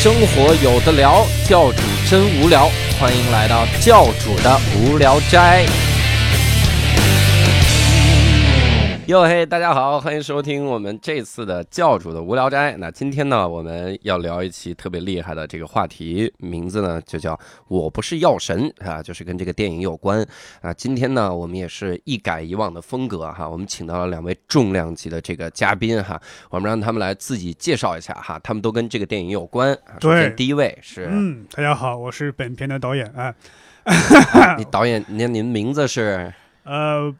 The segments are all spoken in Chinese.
生活有的聊，教主真无聊，欢迎来到教主的无聊斋。哟嘿，大家好，欢迎收听我们这次的教主的无聊斋。那今天呢，我们要聊一期特别厉害的这个话题，名字呢就叫“我不是药神”啊，就是跟这个电影有关啊。今天呢，我们也是一改以往的风格哈，我们请到了两位重量级的这个嘉宾哈，我们让他们来自己介绍一下哈，他们都跟这个电影有关。啊首先对第一位是，嗯，大家好，我是本片的导演啊，你导演，您您名字是呃，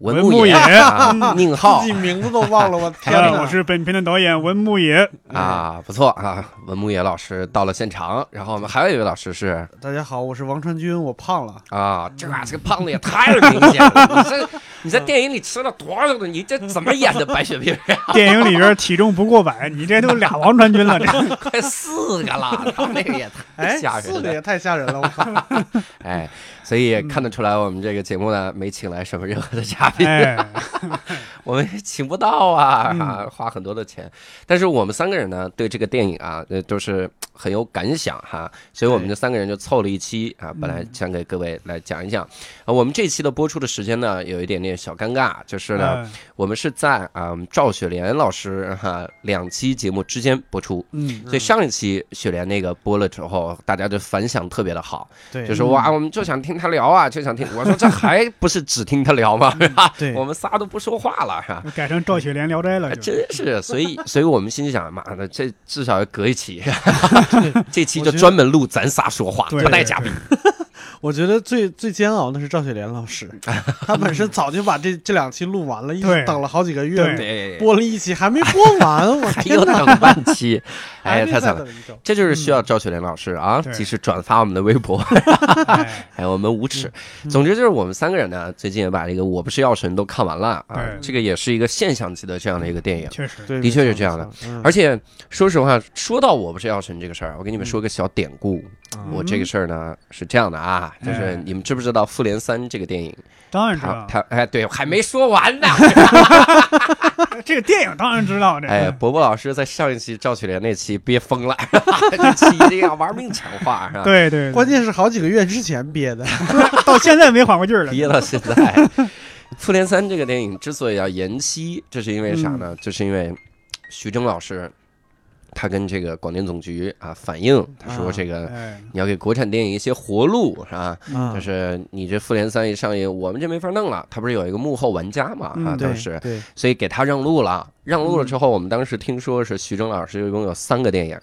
文牧野宁浩 自己名字都忘了，我 天！我是本片的导演文牧野，啊，不错啊，文牧野老师到了现场，然后我们还有一位老师是大家好，我是王传君，我胖了。啊，这这个胖子也太明显了，你这 你在电影里吃了多少个？你这怎么演的白血病呀？电影里边体重不过百，你这都俩王传君了，这快四个了，他那个也太哎，吓人了四个也。太吓人了，我靠！哎，所以也看得出来，我们这个节目呢没请来什么任何的嘉宾，哎，我们也请不到啊，嗯。啊花很多的钱。但是我们三个人呢，对这个电影啊，呃，都是很有感想哈，所以我们这三个人就凑了一期啊，本来想给各位来讲一讲。啊，我们这期的播出的时间呢，有一点点小尴尬，就是呢，嗯。我们是在啊赵雪莲老师哈两期节目之间播出。嗯，所以上一期雪莲那个播了之后，大家就反响特别的好，对，就是哇，我们就想听他聊啊，就想听。我说 这还不是只听他聊吗？是吧？对我们仨都不说话了，是吧？改成赵雪莲聊斋了，还真是，所以，所以我们心想，妈的，这至少要隔一期，这期就专门录咱仨说话，不带嘉宾。我觉得最最煎熬的是赵雪莲老师，他本身早就把这这两期录完了，一直等了好几个月，对对，播了一期还没播完，我还有天哪！等半期，哎，太惨了。这就是需要赵雪莲老师啊，及时转发我们的微博，哎还有我们无耻。总之就是我们三个人呢，最近也把这个《我不是药神》都看完了啊，这个也是一个现象级的这样的一个电影。确实，对，的确是这样的。而且说实话，说到我不是药神这个事儿，我给你们说个小典故。啊我这个事儿呢是这样的啊，就是哎你们知不知道《复联三》这个电影？当然知道，他哎，对，还没说完呢。这个电影当然知道，这哎，伯伯老师在上一期赵雪莲那期憋疯了，这期一定要玩命强化，是吧？对对，对关键是好几个月之前憋的，到现在没缓过劲儿来，憋到现在。《复联三》这个电影之所以要延期，这是因为啥呢？就是因为徐峥老师他跟这个广电总局啊反映，他说啊这个哎，你要给国产电影一些活路，是吧？啊就是你这《复联三》一上映，我们这没法弄了。他不是有一个幕后玩家嘛？啊，当时，对，所以给他让路了。让路了之后，我们当时听说是徐峥老师一共有三个电影，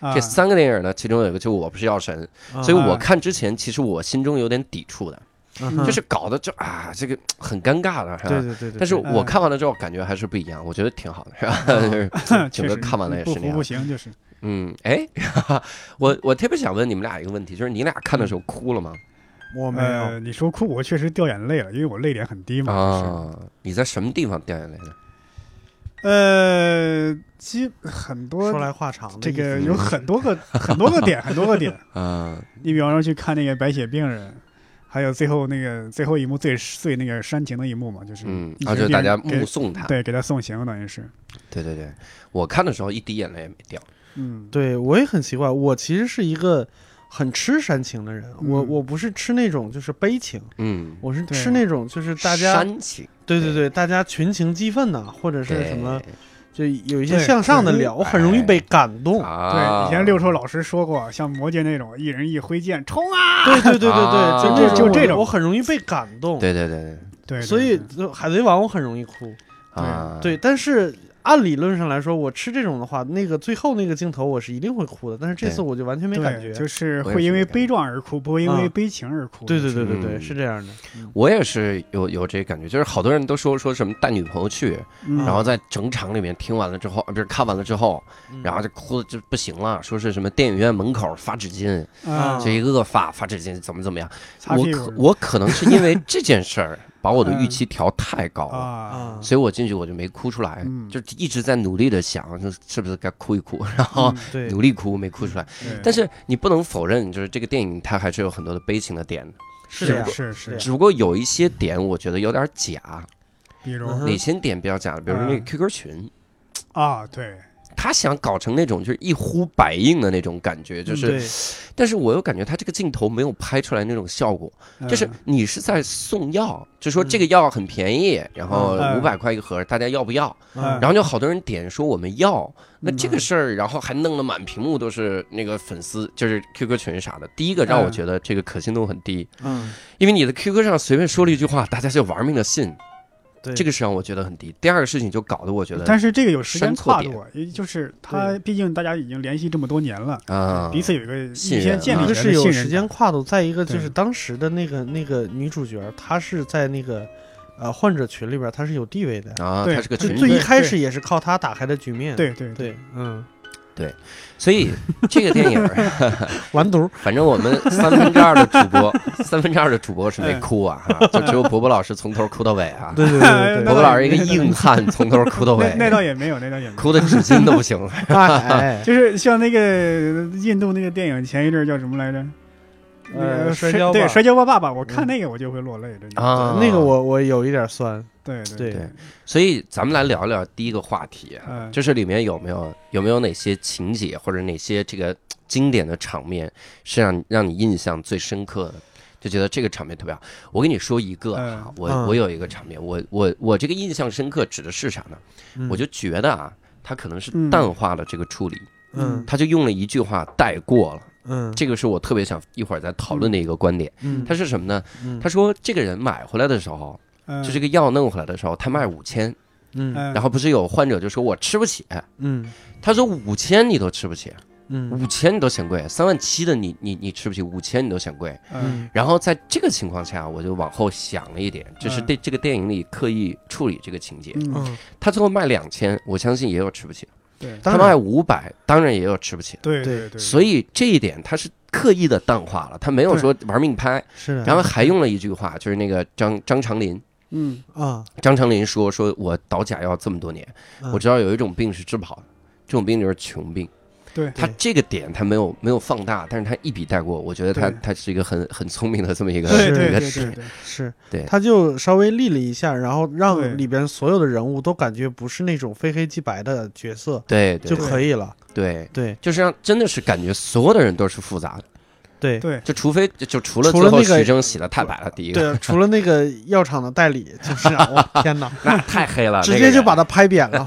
啊这三个电影呢，其中有一个就我不是药神，啊所以我看之前其实我心中有点抵触的，嗯就是搞得就啊这个很尴尬的，是吧？对对对对，但是我看完了之后感觉还是不一样，我觉得挺好的，是吧？就是整 确实个看完了也是那样不。行，就是嗯，哎，我我特别想问你们俩一个问题，就是你俩看的时候哭了吗？我没呃，有，你说哭，我确实掉眼泪了，因为我泪点很低嘛，啊，你在什么地方掉眼泪呢？呃，基很多说来话长这个有很多个很多个点，很多个点。嗯，你比方说去看那个白血病人，还有最后那个最后一幕最最那个煽情的一幕嘛，就是嗯，一然后就大家目送他。对给他送行，等于是。对对对，我看的时候一滴眼泪也没掉。嗯。对我也很奇怪，我其实是一个很吃煽情的人，我嗯。我不是吃那种就是悲情，嗯，我是吃那种就是大家煽情。对对对，大家群情激愤呐，或者是什么，就有一些向上的聊，我很容易被感动。对，啊？以前六兽老师说过，像魔戒那种一人一挥剑冲啊，对对对对啊对，就那种我就这种我很容易被感动。对对对对对，所以海贼王我很容易哭。对，对，但是按理论上来说，我吃这种的话，那个最后那个镜头我是一定会哭的。但是这次我就完全没感觉。就是会因为悲壮而哭，不会因为啊悲情而哭。对对对对对，嗯是这样的。我也是有有这感觉，就是好多人都说说什么带女朋友去，嗯然后在整场里面听完了之后，啊不是看完了之后，嗯然后就哭的就不行了，说是什么电影院门口发纸巾，啊，就一个个发发纸巾，怎么怎么样。我可我可能是因为这件事儿把我的预期调太高了。所以我进去我就没哭出来，嗯就一直在努力的想，是不是该哭一哭，然后努力哭没哭出来。但是你不能否认，就是这个电影它还是有很多的悲情的点，是这样。是是，只不过有一些点我觉得有点假。比如哪些点比较假？比如说那个嗯 QQ 群，啊，对，他想搞成那种就是一呼百应的那种感觉，就是，但是我又感觉他这个镜头没有拍出来那种效果，就是嗯你是在送药，就说这个药很便宜，然后嗯五百块一盒，大家要不要？嗯。然后就好多人点说我们要，那嗯。这个事儿，然后还弄得满屏幕都是那个粉丝，就是 QQ 群啥的。第一个让我嗯觉得这个可信度很低，嗯，因为你的 QQ 上随便说了一句话，大家就玩命的信，对，这个是让我觉得很低。第二个事情就搞得我觉得但是这个有时间跨度，也就是他毕竟大家已经联系这么多年了，啊，彼此有一个信任预先建立一个是有时间跨度，再一个就是当时的那个那个女主角，她是在那个呃患者群里边，她是有地位的，啊，对他是个群就最一，开始也是靠她打开的局面。对对对，嗯，所以这个电影儿，完犊，反正我们三分之二的主播，三分之二的主播是没嗯哭啊，哈就只有伯伯老师从头哭到尾啊。对对对对伯伯老师一个硬汉，从头哭到尾那，那倒也没有，那倒也没有。哭的纸巾都不行了。对，哎，就是像那个印度那个电影，前一阵儿叫什么来着？那呃个摔跤对摔跤吧爸爸，我看嗯那个我就会落泪，真的。啊那个我我有一点酸，对对对所以咱们来聊聊第一个话题就是里面有没有有没有哪些情节或者哪些这个经典的场面是让让你印象最深刻的？就觉得这个场面特别好。我跟你说一个啊，嗯我嗯我有一个场面，我我我这个印象深刻指的是啥呢？嗯我就觉得啊，他可能是嗯淡化了这个处理，嗯他就用了一句话带过了。嗯。这个是我特别想一会儿再讨论的一个观点。嗯，他是什么呢？嗯。他说这个人买回来的时候，嗯，就这个药弄回来的时候，他卖五千，嗯。嗯，然后不是有患者就说我吃不起，嗯。他说五千你都吃不起，嗯。五千你都嫌贵，三万七的你你你吃不起，五千你都嫌贵。嗯。然后在这个情况下，我就往后想了一点，就是嗯。对这个电影里刻意处理这个情节。嗯，嗯，他最后卖两千，我相信也有吃不起；对。他卖当然五百，当然也有吃不起。对对对对，所以这一点他是刻意的淡化了，他没有说玩命拍，是的，然后还用了一句话，就是那个张张长林，嗯。啊，张长林说说我倒假药这么多年，嗯。我知道有一种病是治不好的，这种病就是穷病。对。他这个点他没有没有放大，但是他一笔带过，我觉得他他是一个很很聪明的这么一个对一对对对个点。对，是，对。他就稍微立了一下，然后让里边所有的人物都感觉不是那种非黑即白的角色就对就可以了。对，对。就是让真的是感觉所有的人都是复杂的，对。对。就除非就就除了最后除了那个徐峥洗的太白了，第一个对，除了那个药厂的代理，就是天哪，那太黑了，直接就把他拍扁了。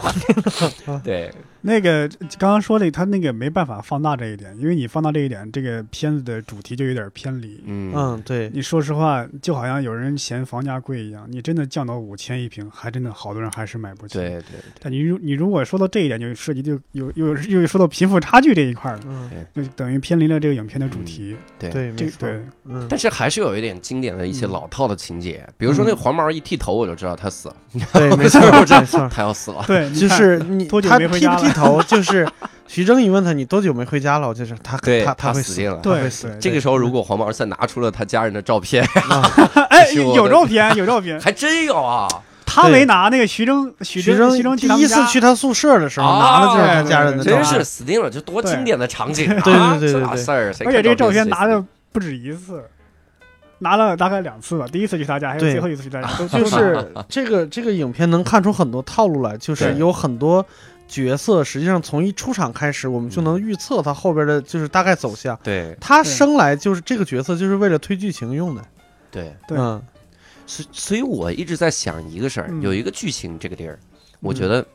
对那个刚刚说的，他那个没办法放大这一点，因为你放大这一点，这个片子的主题就有点偏离。嗯。嗯，对，你说实话，就好像有人嫌房价贵一样，你真的降到五千一平，还真的好多人还是买不起。对对但你如你如果说到这一点，就涉及就有又又说到贫富差距这一块了，嗯，就等于偏离了这个影片的主题。对。对，没错，对，嗯，但是还是有一点经典的一些嗯老套的情节，比如说那黄毛一剃头，我就知道他死了，对，没错，没错，他要死了。对，你就看是你多久他剃剃头，就是徐峥一问他你多久没回家了，我就是他对他会他死定了对死，对这个时候，如果黄毛再拿出了他家人的照片，哎，有照片，有照片。还真有啊！他没拿那个徐峥，徐徐峥，徐峥第一次去他宿舍的时候，哦拿了就是他家人的照真片是死定了，这多经典的场景啊！对对对对这啥对事儿？而且这个照片拿的不止一次，拿了大概两次吧。第一次去他家，还有最后一次去他家，都就是这个这个影片能看出很多套路来，就是有很多角色，实际上从一出场开始，我们就能预测他后边的就是大概走向。对。他生来就是这个角色，就是为了推剧情用的。对，对嗯。所所以我一直在想一个事儿，嗯。有一个剧情这个地儿，我觉得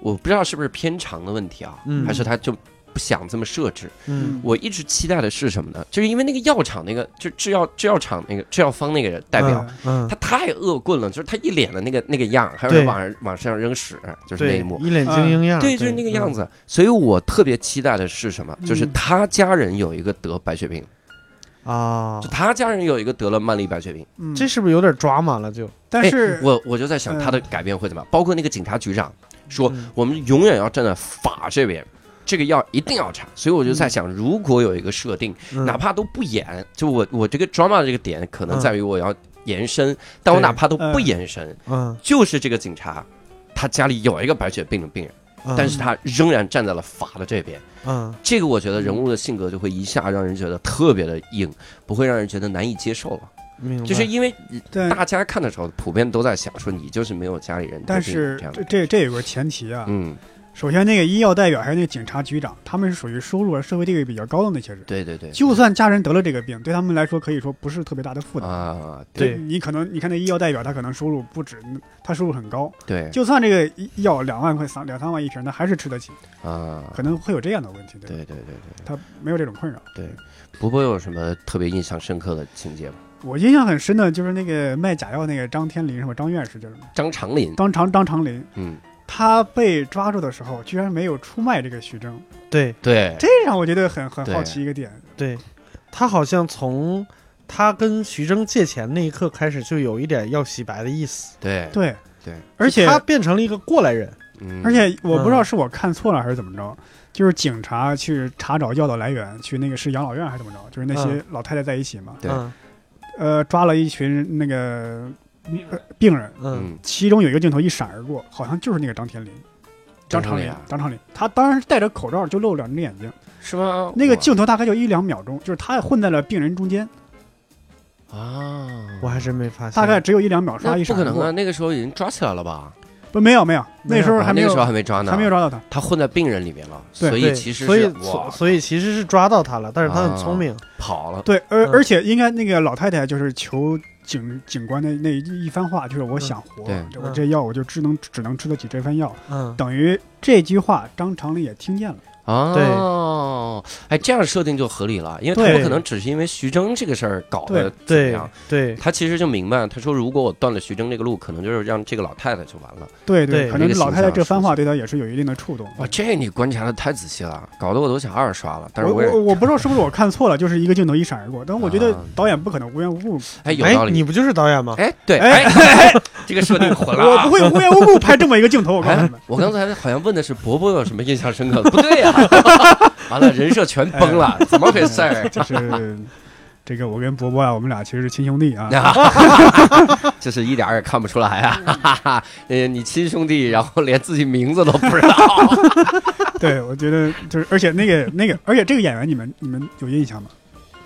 我不知道是不是偏长的问题啊，嗯。还是他就不想这么设置。嗯我一直期待的是什么呢？就是因为那个药厂那个，就制药制药厂那个制药方那个人代表，嗯，他太恶棍了，就是他一脸的那个那个样，还有往上往身上扔屎，就是那一幕。一脸精英样，对，就是那个样。子。所以我特别期待的是什么？就是嗯他家人有一个得白血病，啊就，他家人有一个得了曼丽白血病。嗯，这是不是有点抓马了？就哎但是我我就在想嗯他的改变会怎么样？包括那个警察局长说嗯，我们永远要站在法这边。这个药一定要查，所以我就在想，如果有一个设定，嗯。哪怕都不演，就我我这个 drama 的这个点可能嗯。在于我要延伸，但我哪怕都不嗯。延伸，嗯，就是这个警察，他家里有一个白血病的病人，嗯。但是他仍然站在了法的这边。嗯。这个我觉得人物的性格就会一下让人觉得特别的硬，不会让人觉得难以接受了。就是因为大家看的时候，普遍都在想说你就是没有家里人但是这这这有个前提啊，嗯首先那个医药代表还有那个警察局长，他们是属于收入和社会地位比较高的那些人。对对对，就算家人得了这个病，对他们来说可以说不是特别大的负担。啊，对。你可能你看那医药代表，他可能收入不止，他收入很高，对。就算这个医药两万块三两三万一瓶，他还是吃得起，啊，可能会有这样的问题，对对对对对。他没有这种困扰。对，伯伯有什么特别印象深刻的情节吗？我印象很深的就是那个卖假药那个张天林什么张院士就是？张长林，张长张长林，嗯，他被抓住的时候居然没有出卖这个徐峥，对。对，这让我觉得很很好奇一个点。对，他好像从他跟徐峥借钱那一刻开始，就有一点要洗白的意思，对。对。对，而且他变成了一个过来人。嗯，而且我不知道是我看错了还是怎么着，就是警察去查找药的来源，去那个是养老院还是怎么着，就是那些老太太在一起嘛，对。嗯。呃，抓了一群那个、呃、病人，嗯嗯，其中有一个镜头一闪而过，好像就是那个张天林。张长林张长林啊，张长林，他当然是戴着口罩，就露两只眼睛。是吗？那个镜头大概就一两秒钟，就是他混在了病人中间，啊，我还真没发现，大概只有一两秒，唰一闪而过。那不可能啊，。那个时候已经抓起来了吧？不，没有没有，那时候还没有啊那个时候还没抓呢，还没有抓到他。他混在病人里面了，对所以其实所以所所以其实是抓到他了，但是他很聪明，跑了，对，而、嗯。而且应该那个老太太就是求警警官的那一一番话，就是我想活，我这药我就只能只能吃得起这份药。嗯，等于这句话，张长林也听见了。哦，哎，这样设定就合理了，因为他对不可能只是因为徐峥这个事儿搞的对怎么对样，对他其实就明白，他说如果我断了徐峥这个路，可能就是让这个老太太就完了。对对可能老太太这番话对他也是有一定的触动。哇，这你观察的太仔细了，搞得我都想二刷了。但是我我我不知道是不是我看错了，就是一个镜头一闪而过，但我觉得啊导演不可能无缘无故，哎有道哎，理。你不就是导演吗？哎，对，哎哎，哎 这个设定混了啊 我不。会无缘无故拍这么一个镜头。我告诉哎你们，，我刚才好像问的是伯伯有什么印象深刻的，不对呀、完了，人设全崩了，怎么回事儿？就是这个我跟伯伯啊，我们俩其实是亲兄弟啊。就是一点儿也看不出来啊！呃，你亲兄弟，然后连自己名字都不知道。对，我觉得就是，而且那个那个，而且这个演员你们你们有印象吗？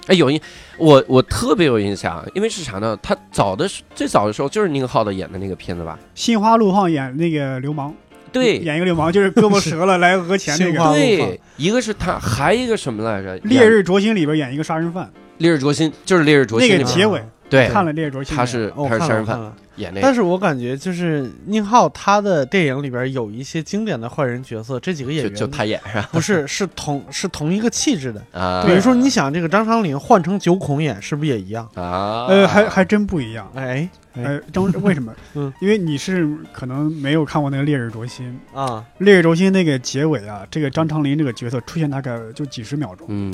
哎，有印，我我特别有印象，因为是啥呢？他早的时最早的时候就是宁浩的演的那个片子吧？心花怒放演那个流氓，对。演一个流氓，就是胳膊折了来讹钱那个。对，一个是他，还一个什么来着？烈日灼心里边演一个杀人犯，烈日灼心，就是烈日灼心那个结尾对，看了烈日灼心，他是他是杀人犯。演那个，但是我感觉就是宁浩他的电影里边有一些经典的坏人角色，这几个演员他演是吧？不是 是同是同一个气质的。啊，比如说，你想这个张长林换成九孔演，是不是也一样？啊，呃，还还真不一样。哎呃，张 为什么？嗯，因为你是可能没有看过那个《烈日灼心》，啊，《烈日灼心》那个结尾啊，这个张长林这个角色出现大概就几十秒钟，嗯，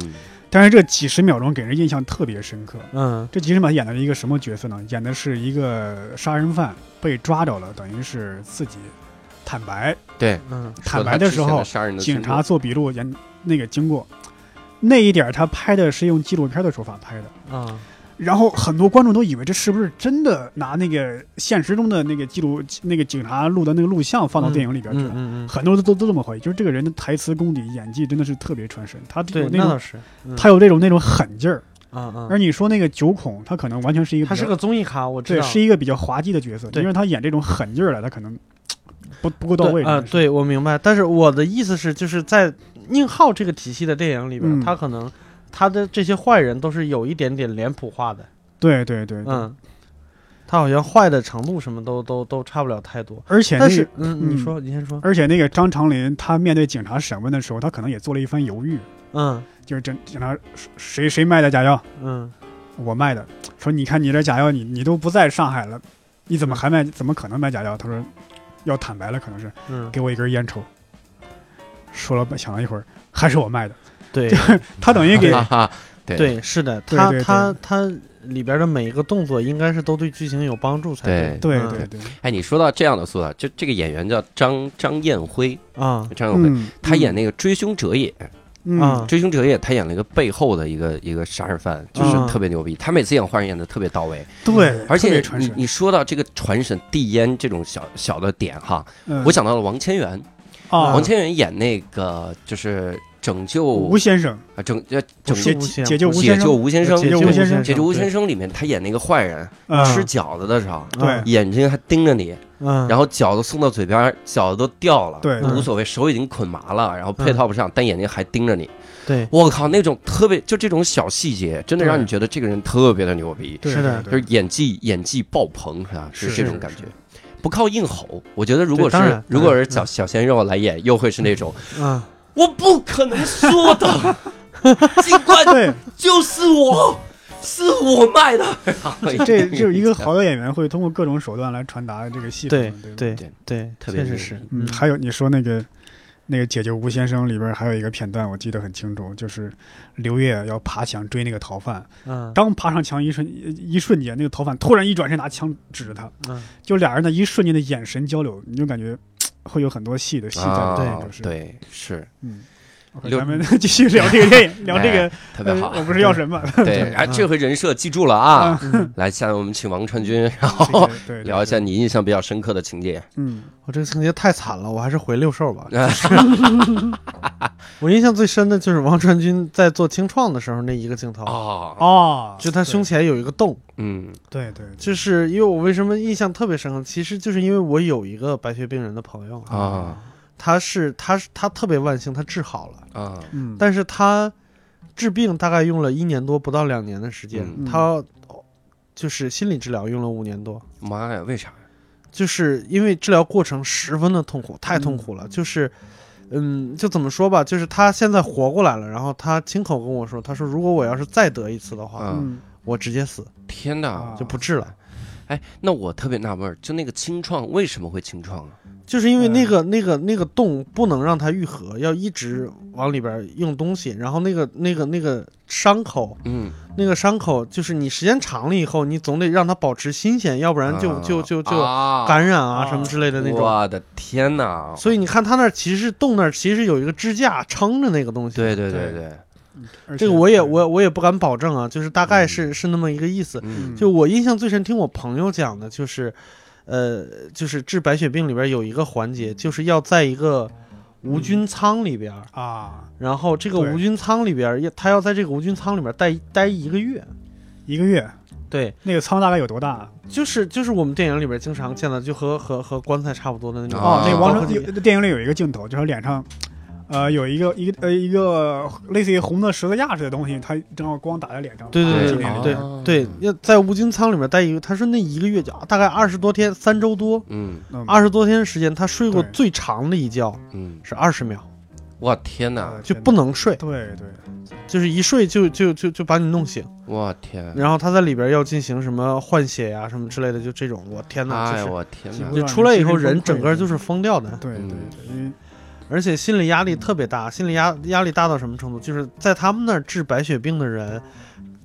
但是这几十秒钟给人印象特别深刻。嗯这几十秒演的是一个什么角色呢？演的是一个杀人犯被抓着了，等于是自己坦白，对，嗯坦白的时候警察做笔录演那个经过，那一点他拍的是用纪录片的手法拍的。啊然后很多观众都以为这是不是真的拿那个现实中的那个记录那个警察录的那个录像放到电影里边去了。嗯嗯嗯，很多都都都这么怀疑，就是这个人的台词功底、演技真的是特别传神，他有，那种他有这种那种狠劲儿。啊啊，而你说那个九孔，他可能完全是一个他是个综艺咖，我知道对，道，是一个比较滑稽的角色，对因为他演这种狠劲儿来，他可能不不够到位。对啊、对我明白。但是我的意思是，就是在宁浩这个体系的电影里边，嗯他可能他的这些坏人都是有一点点脸谱化的，对对对，对。嗯，他好像坏的程度什么都都都差不了太多。而且那个，但是，嗯，你嗯。说，你先说，而且那个张长林，他面对警察审问的时候，他可能也做了一番犹豫，嗯。就是警警察谁谁卖的假药，嗯。我卖的，说你看你这假药，你你都不在上海了，你怎么还卖？怎么可能卖假药？他说要坦白了，可能是。嗯，给我一根烟抽。说了想了一会儿，还是我卖的。对。他等于给哈哈，对。对，是的，他他他里边的每一个动作应该是都对剧情有帮助才对。嗯对对对，哎，你说到这样的塑造，就这个演员叫张张艳辉，啊。张艳辉，嗯，他演那个追凶者也，嗯。啊追凶者也，他演了一个背后的一个一个杀人犯，就是嗯。特别牛逼。他每次演坏人演的特别到位，对，而且。你你说到这个传神递烟这种小小的点哈，嗯。我想到了王千源，啊，王千源演那个就是拯救吴先生，啊拯呃拯解是吴先解救吴解救先生，吴先生，解救吴先生。解救吴先生里面他演那个坏人嗯。吃饺子的时候，对。眼睛还盯着你，嗯，然后饺子送到嘴边，饺子都掉了，对。无所谓，手已经捆麻了，然后配套不上，但眼睛还盯着你。对，我靠，那种特别就这种小细节，真的让你觉得这个人特别的牛逼，是的就是演技演技爆棚，是吧？是这种感觉。不靠硬吼，我觉得如果是如果是小小鲜肉来演，又会是那种嗯，我不可能说的，尽管对，就是我，是我卖的。这就是一个好的演员会通过各种手段来传达这个戏对份，对对对对，特别牛确实是，嗯，还有你说那个那个解救吴先生里边还有一个片段，我记得很清楚，就是刘烨要爬墙追那个逃犯，嗯。刚爬上墙一瞬一瞬间，那个逃犯突然一转身拿枪指着他，嗯，就俩人的一瞬间的眼神交流，你就感觉会有很多戏的戏在里啊面，就是，对，是嗯。刘咱们 继续聊这个电影，聊这个，特别好呃。我不是药神嘛？对，哎，这回人设记住了啊！嗯来，下面我们请王传君，然后对，聊一下，你印象比较深刻的情节。嗯，我这个情节太惨了，我还是回六兽吧。我印象最深的就是王传君在做清创的时候那一个镜头，哦，哦，就他胸前有一个洞，嗯对，对对，就是因为我为什么印象特别深刻，其实就是因为我有一个白血病人的朋友，啊他是他是他特别万幸，他治好了，啊嗯，但是他治病大概用了一年多，不到两年的时间，嗯他就是心理治疗用了五年多。妈呀，为啥？就是因为治疗过程十分的痛苦，太痛苦了。就是，嗯，就怎么说吧，就是他现在活过来了，然后他亲口跟我说，他说如果我要是再得一次的话，我直接死，天哪啊！就不治了。哎，那我特别纳闷儿，就那个清创为什么会清创啊？就是因为那个、那个那个洞不能让它愈合，要一直往里边用东西，然后那个那个那个伤口，嗯，那个伤口就是你时间长了以后，你总得让它保持新鲜，要不然就、啊就就就啊感染啊啊什么之类的那种。我的天哪！所以你看它那儿其实洞那儿其实有一个支架撑着那个东西。对对对对这个我也我我也不敢保证啊，就是大概是、是那么一个意思。嗯就我印象最深，听我朋友讲的，就是，呃，就是治白血病里边有一个环节，就是要在一个无菌舱里边，啊，然后这个无菌舱里边，要他要在这个无菌舱里边待待一个月。一个月，对，那个舱大概有多大？就是就是我们电影里边经常见的，就和和和棺材差不多的那种。啊哦，那个王成有电影里有一个镜头，就是脸上，呃，有一个一个呃一个类似于红的十字架似的东西，它正好光打在脸上。对对对对哦。对，要在无菌舱里面待一个，他说那一个月就大概二十多天，三周多，嗯。嗯。二十多天的时间，他睡过最长的一觉嗯，是二十秒，我天哪！就不能睡，对对，就是一睡就就就就把你弄醒。我天！然后他在里边要进行什么换血呀、什么之类的，就这种，我天哪，哎呀，就是我天哪。几乎！就出来以后人整个就是疯掉的，对对嗯对，而且心理压力特别大，心理压压力大到什么程度？就是在他们那儿治白血病的人，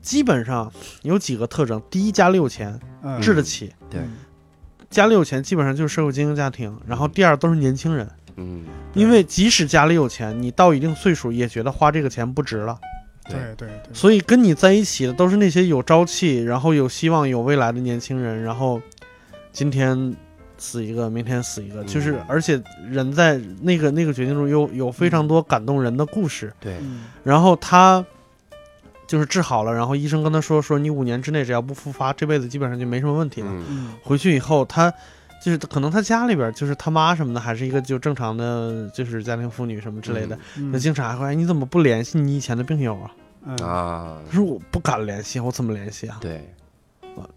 基本上有几个特征：第一，家里有钱，嗯治得起；对嗯家里有钱，基本上就是社会精英家庭；然后第二都是年轻人，嗯，因为即使家里有钱，你到一定岁数也觉得花这个钱不值了。对对对，所以跟你在一起的都是那些有朝气，然后有希望、有未来的年轻人。然后今天死一个，明天死一个，就是嗯而且人在那个那个决定中有有非常多感动人的故事。对，嗯然后他就是治好了，然后医生跟他说说你五年之内只要不复发，这辈子基本上就没什么问题了。回去以后他。就是可能他家里边就是他妈什么的，还是一个就正常的，就是家庭妇女什么之类的。嗯那经常还会，哎，你怎么不联系你以前的病友啊？嗯啊他，说我不敢联系，我怎么联系啊？对，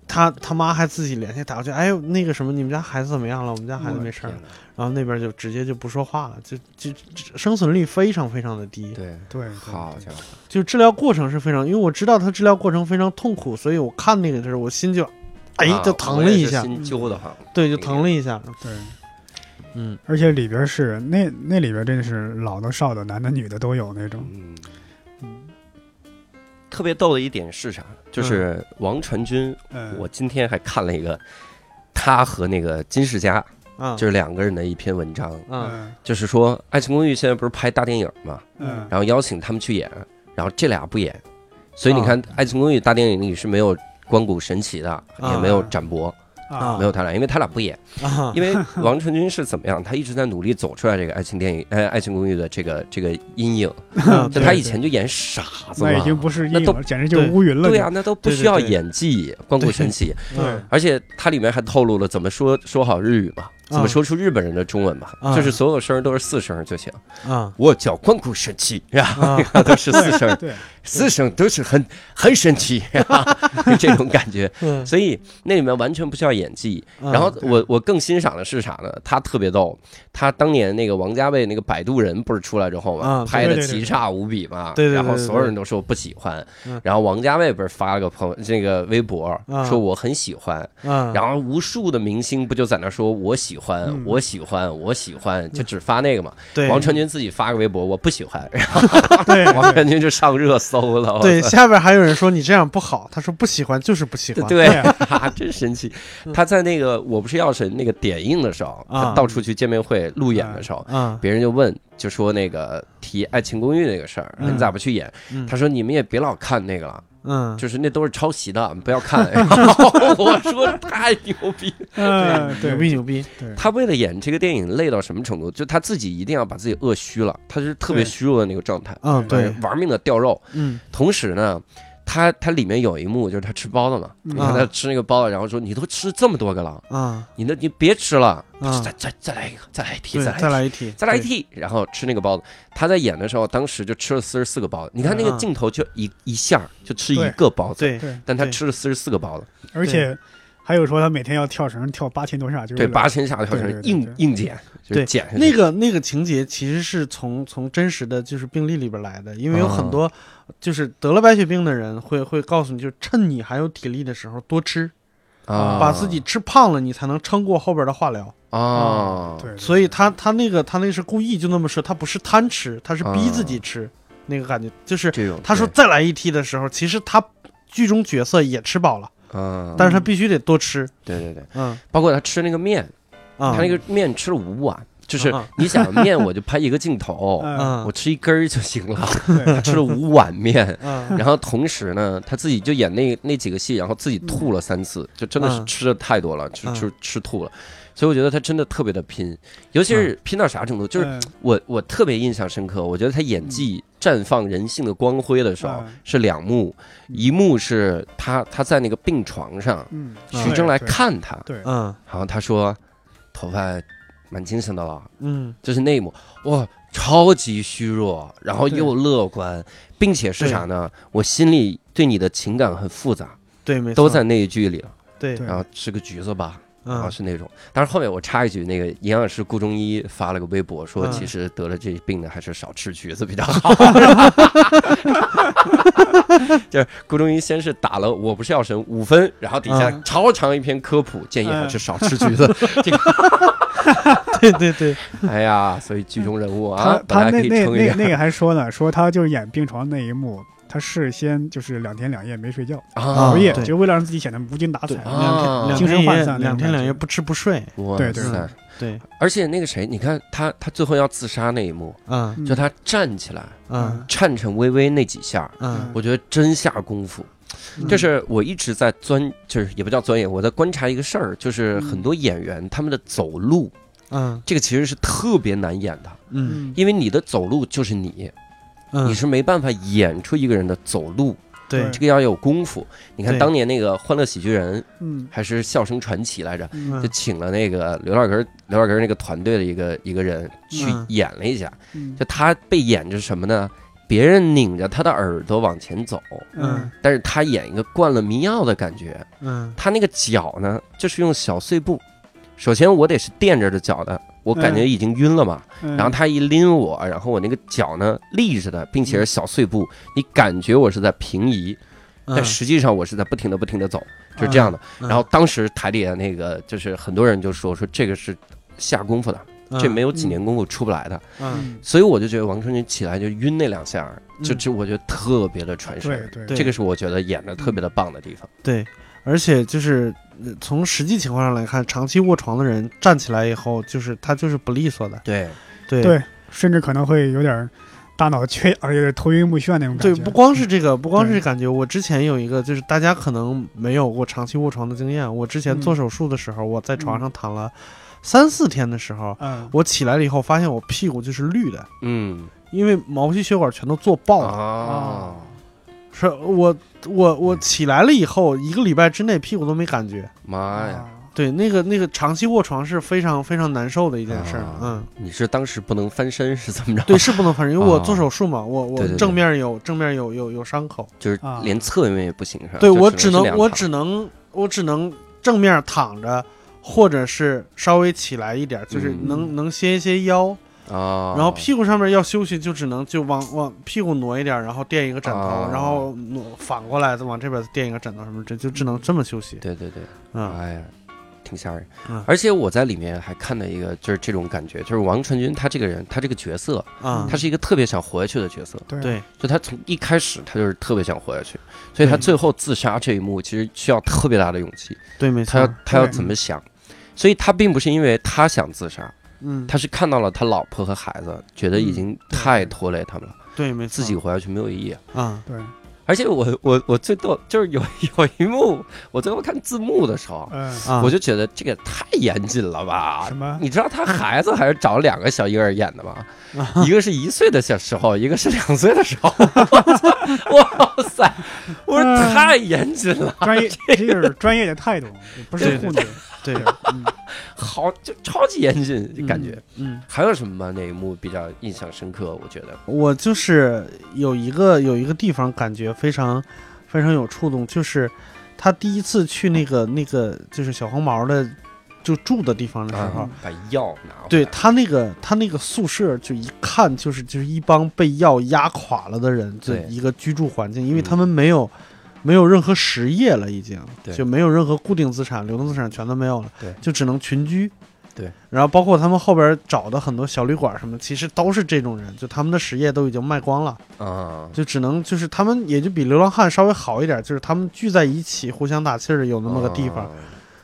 他他妈还自己联系打过去，哎呦那个什么，你们家孩子怎么样了？我们家孩子没事儿然后那边就直接就不说话了，就就就生存率非常非常的低。对，对，好家伙，就治疗过程是非常，因为我知道他治疗过程非常痛苦，所以我看那个的时候，我心就哎啊就疼了一下揪的慌。对，就疼了一下。对，嗯，而且里边是那那里边真的是老的少的男的女的都有那种，特别逗的一点是啥？就是王传君，嗯，我今天还看了一个他和那个金世佳，啊，就是两个人的一篇文章，就是说《爱情公寓》现在不是拍大电影嘛，嗯。然后邀请他们去演，然后这俩不演，所以你啊。看《爱情公寓》大电影里是没有关谷神奇的，也没有展博，啊。没有他俩，因为他俩不演，啊，因为王传君是怎么样，他一直在努力走出来这个爱情电影，呃，爱情公寓的这个这个阴影，啊就对他以前就演傻子嘛，那已经不是那都阴影了，简直就是乌云了。对呀、那都不需要演技，光顾神奇。对嗯。而且他里面还透露了怎么说说好日语嘛，怎么说出日本人的中文嘛，啊。就是所有声都是四声就行。啊。我叫光谷神奇，都是四声，对，四声都是很很神奇，就 这种感觉。嗯，所以那里面完全不需要演技。嗯。然后我我更欣赏的是啥呢？他特别逗，他当年那个王家卫那个《摆渡人》不是出来之后嘛，啊拍的对对对奇差无比嘛，对对对然后所有人都说不喜欢。嗯，然后王家卫不是发了个朋友这个微博啊。说我很喜欢，啊，然后无数的明星不就在那说我喜欢嗯我喜欢我喜欢，就只发那个嘛。对王传君自己发个微博我不喜欢，然后对王传君就上热搜了。对，下边还有人说你这样不好，他说不喜欢就是不喜欢，对对啊，真神奇！他在那个《我不是药神》那个点映的时候，啊他到处去见面会路演的时候，啊，别人就问，就说那个提《爱情公寓》那个事儿，嗯你咋不去演？嗯他说你们也别老看那个了，嗯，就是那都是抄袭的，不要看。然后我说太牛逼了，嗯，牛逼牛逼，他为了演这个电影累到什么程度？就他自己一定要把自己饿虚了，他是特别虚弱的那个状态，嗯，对，玩命的掉肉。嗯同时呢，他他里面有一幕就是他吃包子嘛，嗯你看他吃那个包子，然后说你都吃这么多个了，啊你那你别吃了，啊再再再来一个，再来一屉，对，再来一屉再来一题，再来一屉，然后吃那个包子。他在演的时候，当时就吃了四十四个包子。你看那个嗯镜头，就一一下就吃一个包子，对对，但他吃了四十四个包子，而且还有说他每天要跳绳跳八千多下，就是对，八千下跳绳硬对对对。硬减，就是对减那个那个情节其实是从从真实的就是病例里边来的，因为有很多就是得了白血病的人会会告诉你，就是趁你还有体力的时候多吃，啊，把自己吃胖了，你才能撑过后边的化疗。啊，对，所以他他那个他那个是故意就那么说，他不是贪吃，他是逼自己吃，那个感觉。就是他说再来一屉的时候，其实他剧中角色也吃饱了，啊，但是他必须得多吃。对对对，嗯。包括他吃那个面，啊，他那个面吃了五碗，就是啊。你想面我就拍一个镜头，嗯，嗯我吃一根儿就行了，他吃了五碗面。嗯。然后同时呢，他自己就演那那几个戏，然后自己吐了三次，就真的是嗯。吃的太多了，吃嗯。吃吃吐了。所以我觉得他真的特别的拼，尤其是拼到啥程度，就是嗯。我我特别印象深刻，我觉得他演技绽放人性的光辉的时候嗯。是两幕，一幕是他他在那个病床上，嗯，徐峥来，看他，对，嗯。然后他说头发蛮精神的了，嗯。就是那一幕，哇，超级虚弱，然后又乐观，并且是啥呢？我心里对你的情感很复杂，对，没错，都在那一句里了。对。对。然后吃个橘子吧，然后嗯是那种。但是后面我插一句，那个营养师顾中医发了个微博说，嗯其实得了这病的还是少吃橘子比较好。就是顾中医先是打了我不是药神五分，然后底下嗯超长一篇科普，建议还是少吃橘子。这个对对对，哎呀，所以剧中人物啊他，他本来可那那以撑一个那那个还说呢，说他就是演病床那一幕，他事先就是两天两夜没睡觉，啊熬夜，就为了让自己显得无精打采。啊两精神涣天两天散两天两夜不吃不睡，对对对！对，而且那个谁，你看他他最后要自杀那一幕，嗯嗯就他站起来嗯颤颤巍巍那几下，嗯我觉得真下功夫。嗯就是我一直在钻，就是也不叫钻研，我在观察一个事儿，就是嗯很多演员他们的走路，嗯这个其实是特别难演的，嗯嗯，因为你的走路就是你，嗯，你是没办法演出一个人的走路，对。这个要有功夫。你看当年那个《欢乐喜剧人》嗯。还是《笑声传奇》来着，嗯。就请了那个刘老根儿刘老根儿那个团队的一个一个人去嗯演了一下，嗯。就他被演着什么呢？别人拧着他的耳朵往前走，嗯。但是他演一个灌了迷药的感觉。嗯。他那个脚呢，就是用小碎步。首先我得是垫着的脚的，我感觉已经晕了嘛。嗯，然后他一拎我，然后我那个脚呢立着的，并且是小碎步，你感觉我是在平移，但嗯实际上我是在不停的不停的走，就是这样的。嗯然后当时台里的那个就是很多人就说说这个是下功夫的，这没有几年功夫出不来的。嗯所以我就觉得王春云起来就晕那两下，就嗯就我觉得特别的传神。对对这个是我觉得演的特别的棒的地方。对，而且就是呃从实际情况上来看，长期卧床的人站起来以后，就是他就是不利索的，对，对。对，甚至可能会有点儿大脑缺，而且头晕目眩那种感觉。对，不光是这个，不光是感觉，我之前有一个，就是大家可能没有过长期卧床的经验。我之前做嗯手术的时候，我在床上躺了三四天的时候，嗯，我起来了以后，发现我屁股就是绿的，嗯。因为毛细血管全都做爆了。啊，是我我我起来了以后，一个礼拜之内屁股都没感觉。妈呀！啊对，那个那个长期卧床是非常非常难受的一件事儿。啊嗯，你是当时不能翻身是怎么着？对，是不能翻身，因为我啊做手术嘛，我我对对对正面有正面有有有伤口。就是啊连侧面也不行是吧？对我只能我只能我只能正面躺着，或者是稍微起来一点，就是嗯能、能歇一歇腰，啊，然后屁股上面要休息，就只能就往往屁股挪一点，然后垫一个枕头，啊然后挪反过来再往这边垫一个枕头什么，这就只能这么休息。对对对，嗯哎呀，挺吓人。嗯而且我在里面还看到一个，就是这种感觉，就是王传君他这个人，他这个角色，啊他是一个特别想活下去的角色。对对就他从一开始他就是特别想活下去，所以他对最后自杀这一幕其实需要特别大的勇气。对，没他要错，他要对怎么想？所以他并不是因为他想自杀，嗯，他是看到了他老婆和孩子，觉得已经太拖累他们了，对，没错，自己活下去没有意义。啊，对，而且我我我最逗就是有 有一幕，我最后看字幕的时候，我就觉得这个太严谨了吧什？么？你知道他孩子还是找两个小婴儿演的吗？一个是一岁的小时候，一个是两岁的时候。哇塞！我说嗯太严谨了，专业，这就是专业的态度，不是对糊弄。对，嗯，好就超级严谨，感觉。嗯，嗯还有什么吗？哪一幕比较印象深刻？我觉得，我就是有一个有一个地方感觉非常非常有触动，就是他第一次去那个那个就是小黄毛的就住的地方的时候，啊，把药拿回来对他那个他那个宿舍就一看就是就是一帮被药压垮了的人，这对一个居住环境，因为嗯他们没有。没有任何实业了，已经。就没有任何固定资产、流动资产全都没有了，对。就只能群居。对，然后包括他们后边找的很多小旅馆什么，其实都是这种人，就他们的实业都已经卖光了。啊，就只能就是他们也就比流浪汉稍微好一点，就是他们聚在一起互相打气儿，有那么个地方，啊。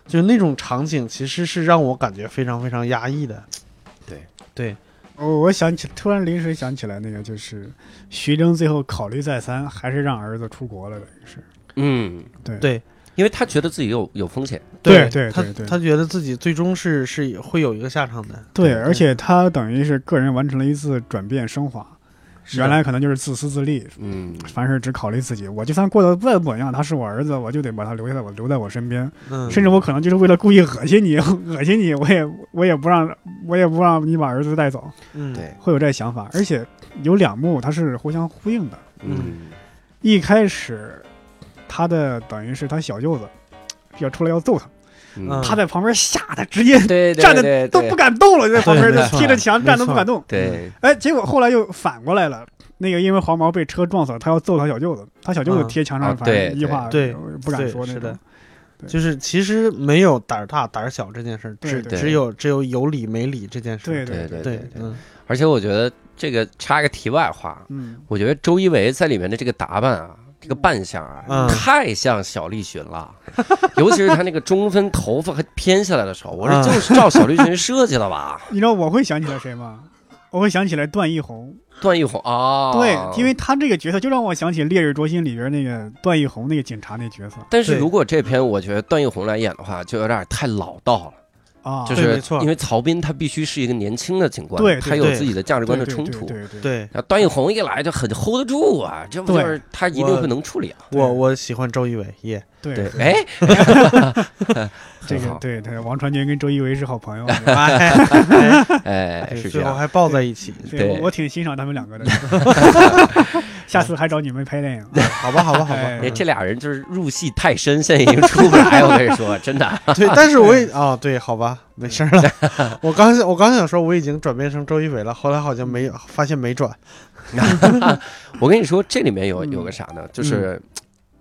就那种场景，其实是让我感觉非常非常压抑的。对。对，我我想起，突然临时想起来，那个就是徐峥最后考虑再三，还是让儿子出国了，等于是。嗯，对对因为他觉得自己有有风险，对对他他觉得自己最终是是会有一个下场的。对，而且他等于是个人完成了一次转变升华。是原来可能就是自私自利，嗯，凡事只考虑自己。我就算过得再怎么样，他是我儿子，我就得把他留下我留在我身边。嗯，甚至我可能就是为了故意恶心你，恶心你，我也我也不让我也不让你把儿子带走，嗯对，会有这想法。而且有两幕它是互相呼应的。嗯，一开始，他的等于是他小舅子要出来要揍他，嗯。他在旁边吓得直接站着对对。都不敢动了，在旁边就贴着墙站都不敢动。对，哎，结果后来又反过来了。那个因为黄毛被车撞死了，他要揍他小舅子，他小舅子嗯。贴墙上，啊反一句话对不敢对是的说那种。就是其实没有胆儿大胆儿小这件事儿，只只有只有有理没理这件事儿。对对对对对，嗯。而且我觉得这个插个题外话，嗯，我觉得周一围在里面的这个打扮啊，这个扮相啊，嗯。太像小栗旬了，尤其是他那个中分头发还偏下来的时候，我说嗯。就是照小栗旬设计的吧？你知道我会想起来谁吗？我会想起来段奕宏，段奕宏啊，对，因为他这个角色就让我想起《烈日灼心》里边那个段奕宏那个警察那角色。但是如果这篇我觉得段奕宏来演的话，就有点太老道了。啊，就是对没错因为曹彬他必须是一个年轻的警官，对他有自己的价值观的冲突。对对对段奕宏一来就很 hold 得住啊，这不就是他一定会能处理啊？我我喜欢周一围耶。对对，哎，这个对对，王传君跟周一围是好朋友，哎。最后还抱在一起。对对我我挺欣赏他们两个的，下次还找你们拍电影。好吧，好吧，好吧。这俩人就是入戏太深，现在已经出不来。我跟你说，真的。对，但是我也啊，对，好吧，没事儿了。我刚想，我刚想说我已经转变成周一围了，后来好像没有，发现没转。我跟你说，这里面有嗯有个啥呢？就是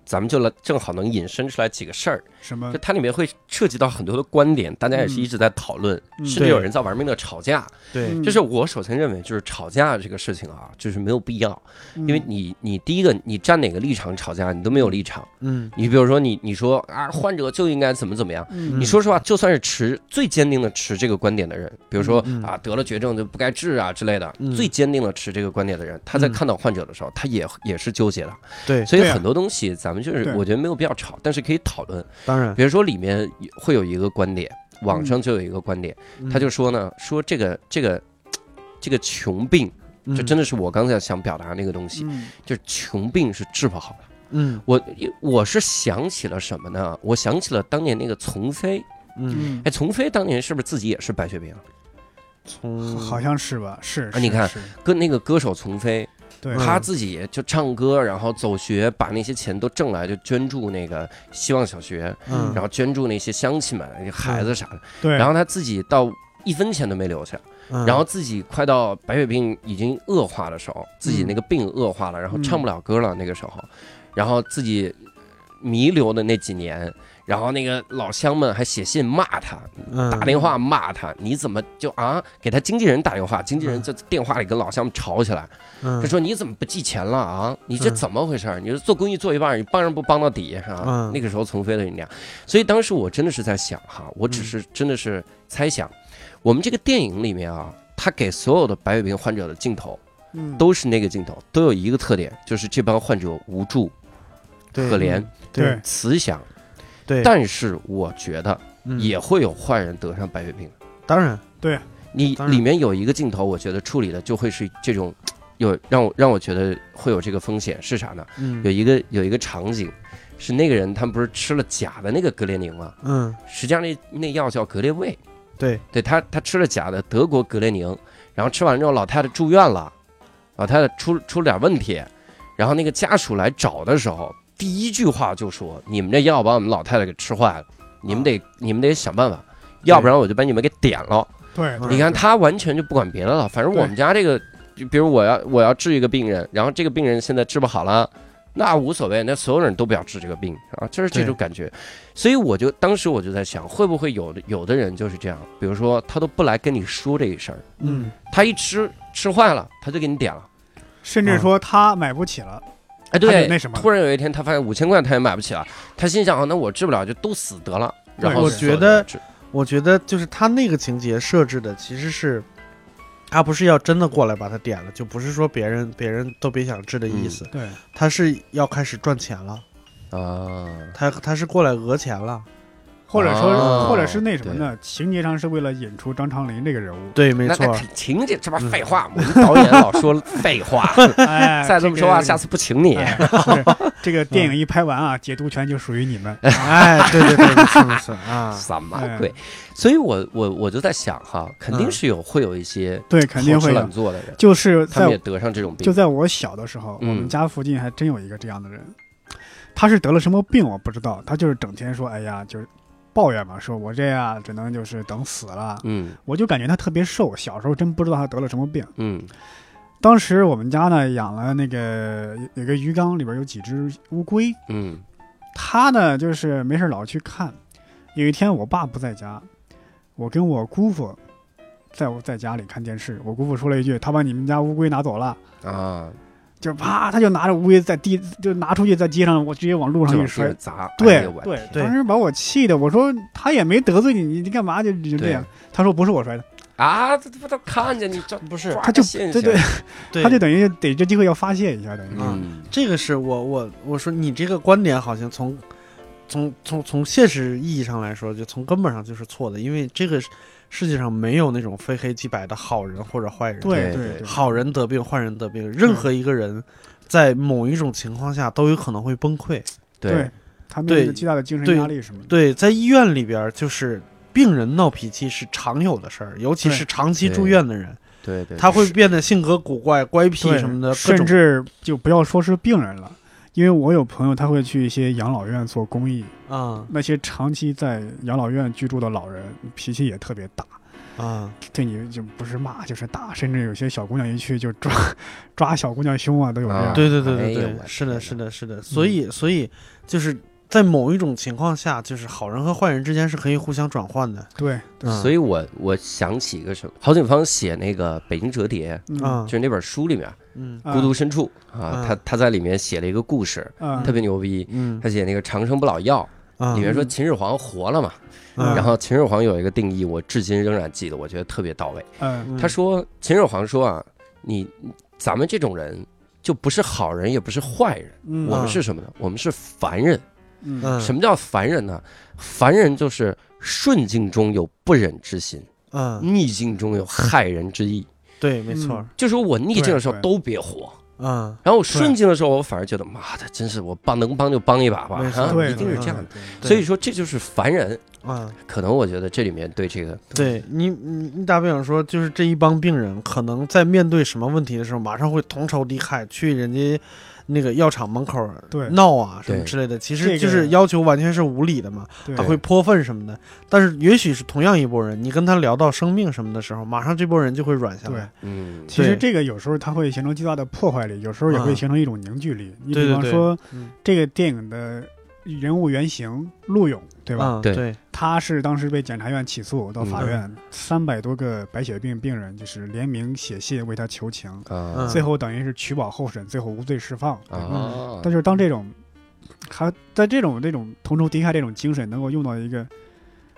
咱们就来正好能引申出来几个事儿，什么？就？它里面会涉及到很多的观点，大家也是一直在讨论，嗯。甚至有人在玩命的吵架。对。嗯。就是我首先认为，就是吵架这个事情啊，就是没有必要，因因为你你第一个你站哪个立场吵架，你都没有立场。嗯。你比如说你你说啊，患者就应该怎么怎么样。嗯。你说实话，就算是持最坚定的持这个观点的人，比如说啊得了绝症就不该治啊之类的，嗯。最坚定的持这个观点的人，他在嗯。看到患者的时候，他也也是纠结的。对，所以很多东西咱们就是我觉得没有必要吵，但是可以讨论。当然，比如说里面会有一个观点，网上就有一个观点，嗯他就说呢，说这个这个这个穷病，这真的是我刚才想表达那个东西，嗯就是穷病是治不好的。嗯我我是想起了什么呢？我想起了当年那个丛飞，嗯嗯哎，丛飞当年是不是自己也是白血病啊？从好像是吧？是啊你看跟那个歌手丛飞，对。嗯。他自己就唱歌，然后走学，把那些钱都挣来，就捐助那个希望小学，嗯。然后捐助那些乡亲们、孩子啥的。对，然后他自己到一分钱都没留下，嗯。然后自己快到白血病已经恶化的时候，自己那个病恶化了，然后唱不了歌了那个时候，然后自己弥留的那几年，然后那个老乡们还写信骂他，嗯打电话骂他，你怎么就啊？给他经纪人打电话，经纪人在电话里跟老乡们吵起来，嗯他说你怎么不寄钱了啊？你这嗯怎么回事儿？你是做公益做一半，你帮人不帮到底是吧？嗯那个时候从飞的那样，所以当时我真的是在想哈，我只是真的是猜想，我们这个电影里面啊，他给所有的白血病患者的镜头嗯都是那个镜头，都有一个特点，就是这帮患者无助、可怜、对慈祥。对，但是我觉得嗯。也会有坏人得上白血病。当然。你当然。里面有一个镜头，我觉得处理的就会是这种，有让我让我觉得会有这个风险是啥呢？嗯。有一个有一个场景，是那个人他们不是吃了假的那个格列宁吗？嗯。实际上那那药叫格列卫，对。对他他吃了假的德国格列宁，然后吃完之后老太太住院了，老太太出出了点问题，然后那个家属来找的时候，第一句话就说：“你们这药把我们老太太给吃坏了，你们得你们得想办法，要不然我就把你们给点了。”对，嗯你看他完全就不管别的了，反正我们家这个，就比如我要我要治一个病人，然后这个病人现在治不好了，那无所谓，那所有人都不要治这个病啊，就是这种感觉。所以我就当时我就在想，会不会有的有的人就是这样，比如说他都不来跟你说这一事儿，嗯。他一吃吃坏了，他就给你点了。甚至说他买不起了，哎，对，那什么突然有一天他发现五千块他也买不起了，他心想啊，那我治不了就都死得了。然后我觉得我觉得就是他那个情节设置的其实是，他不是要真的过来把他点了，就不是说别人别人都别想治的意思，对，他是要开始赚钱了，啊，他他是过来讹钱了，或者说哦或者是那什么呢？情节上是为了引出张长林这个人物，对，没错那，情节这不废话，我们导演老说废话，哎，再这么说话，下次次不请你。这个电影一拍完啊，解读权就属于你们。哎，对对对，是不是啊，什么哎鬼？所以我我我就在想哈，肯定嗯是有会有一些对，肯定好吃会有。懒做的人，就是在他们也得上这种病就。在我小的时候，我嗯们家附近还真有一个这样的人，他是得了什么病我不知道，他就是整天说，哎呀，就是抱怨嘛，说我这样只能就是等死了。嗯我就感觉他特别瘦，小时候真不知道他得了什么病。嗯当时我们家呢养了那个有有个鱼缸，里边有几只乌龟，嗯他呢就是没事老去看。有一天我爸不在家，我跟我姑父在我在家里看电视，我姑父说了一句：“他把你们家乌龟拿走了。啊，”就啪，他就拿着乌龟在地就拿出去，在街上我直接往路上一摔。砸，哎对对，对当时把我气的，我说他也没得罪你，你你干嘛就就这样？他说不是我摔的，啊，这不都看见你这 不是他就对对，对，他就等于逮着机会要发泄一下，等于。嗯这个是我我我说你这个观点好像从从从从现实意义上来说，就从根本上就是错的，因为这个世界上没有那种非黑即白的好人或者坏人，对对对对对，好人得病，坏人得病，任何一个人在某一种情况下都有可能会崩溃。对，他面对临着巨大的精神压力什么的。对，在医院里边，就是病人闹脾气是常有的事儿，尤其是长期住院的人，对对，他会变得性格古怪、乖僻什么的，各甚至就不要说是病人了，因为我有朋友他会去一些养老院做公益，啊，那些长期在养老院居住的老人脾气也特别大，啊，对你就不是骂就是打，甚至有些小姑娘一去就抓抓小姑娘胸啊，都有这样。啊对对对对对是的，是的，是嗯的，所以所以就是在某一种情况下，就是好人和坏人之间是可以互相转换的。对，嗯。所以我我想起一个什么，郝景芳写那个《北京折叠》，嗯。啊。就是那本书里面孤独深处》啊，嗯他他在里面写了一个故事，嗯特别牛逼。嗯。他写那个长生不老药，啊。里面说嗯秦始皇活了嘛，嗯。然后秦始皇有一个定义，我至今仍然记得，我觉得特别到位。嗯。嗯他说秦始皇说啊，你咱们这种人就不是好人，也不是坏人，嗯。我们是什么呢？我们是凡人。嗯嗯什么叫凡人呢？凡人就是顺境中有不忍之心，嗯，逆境中有害人之意。对，没错嗯，就是我逆境的时候都别活，嗯然后我顺境的时候，我反而觉得妈的，真是我帮能帮就帮一把吧，啊，一定是这样的。所以说这就是凡人。啊，可能我觉得这里面对这个，对你你你打比方说，就是这一帮病人可能在面对什么问题的时候，马上会同仇敌忾，去人家那个药厂门口对。闹啊什么之类的，其实就是要求完全是无理的嘛，对。他会泼粪什么的。但是也许是同样一拨人，你跟他聊到生命什么的时候，马上这拨人就会软下对。来。，嗯，其实这个有时候它会形成巨大的破坏力，有时候也会啊。形成一种凝聚力。你比方说嗯，这个电影的人物原型陆勇，对吧？对嗯对，他是当时被检察院起诉到法嗯院，三百多个白血病病人就是联名写信为他求情，最后等于是取保候审，最后无罪释放。啊，但就是当这种，还在这种这种同仇敌忾这种精神能够用到一个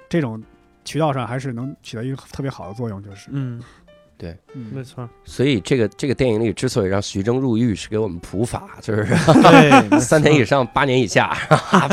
这种渠道上，还是能起到一个特别好的作用，就是，嗯，没嗯，错，所以这个这个电影里之所以让徐峥入狱，是给我们普法，就是对，三年以上八年以下，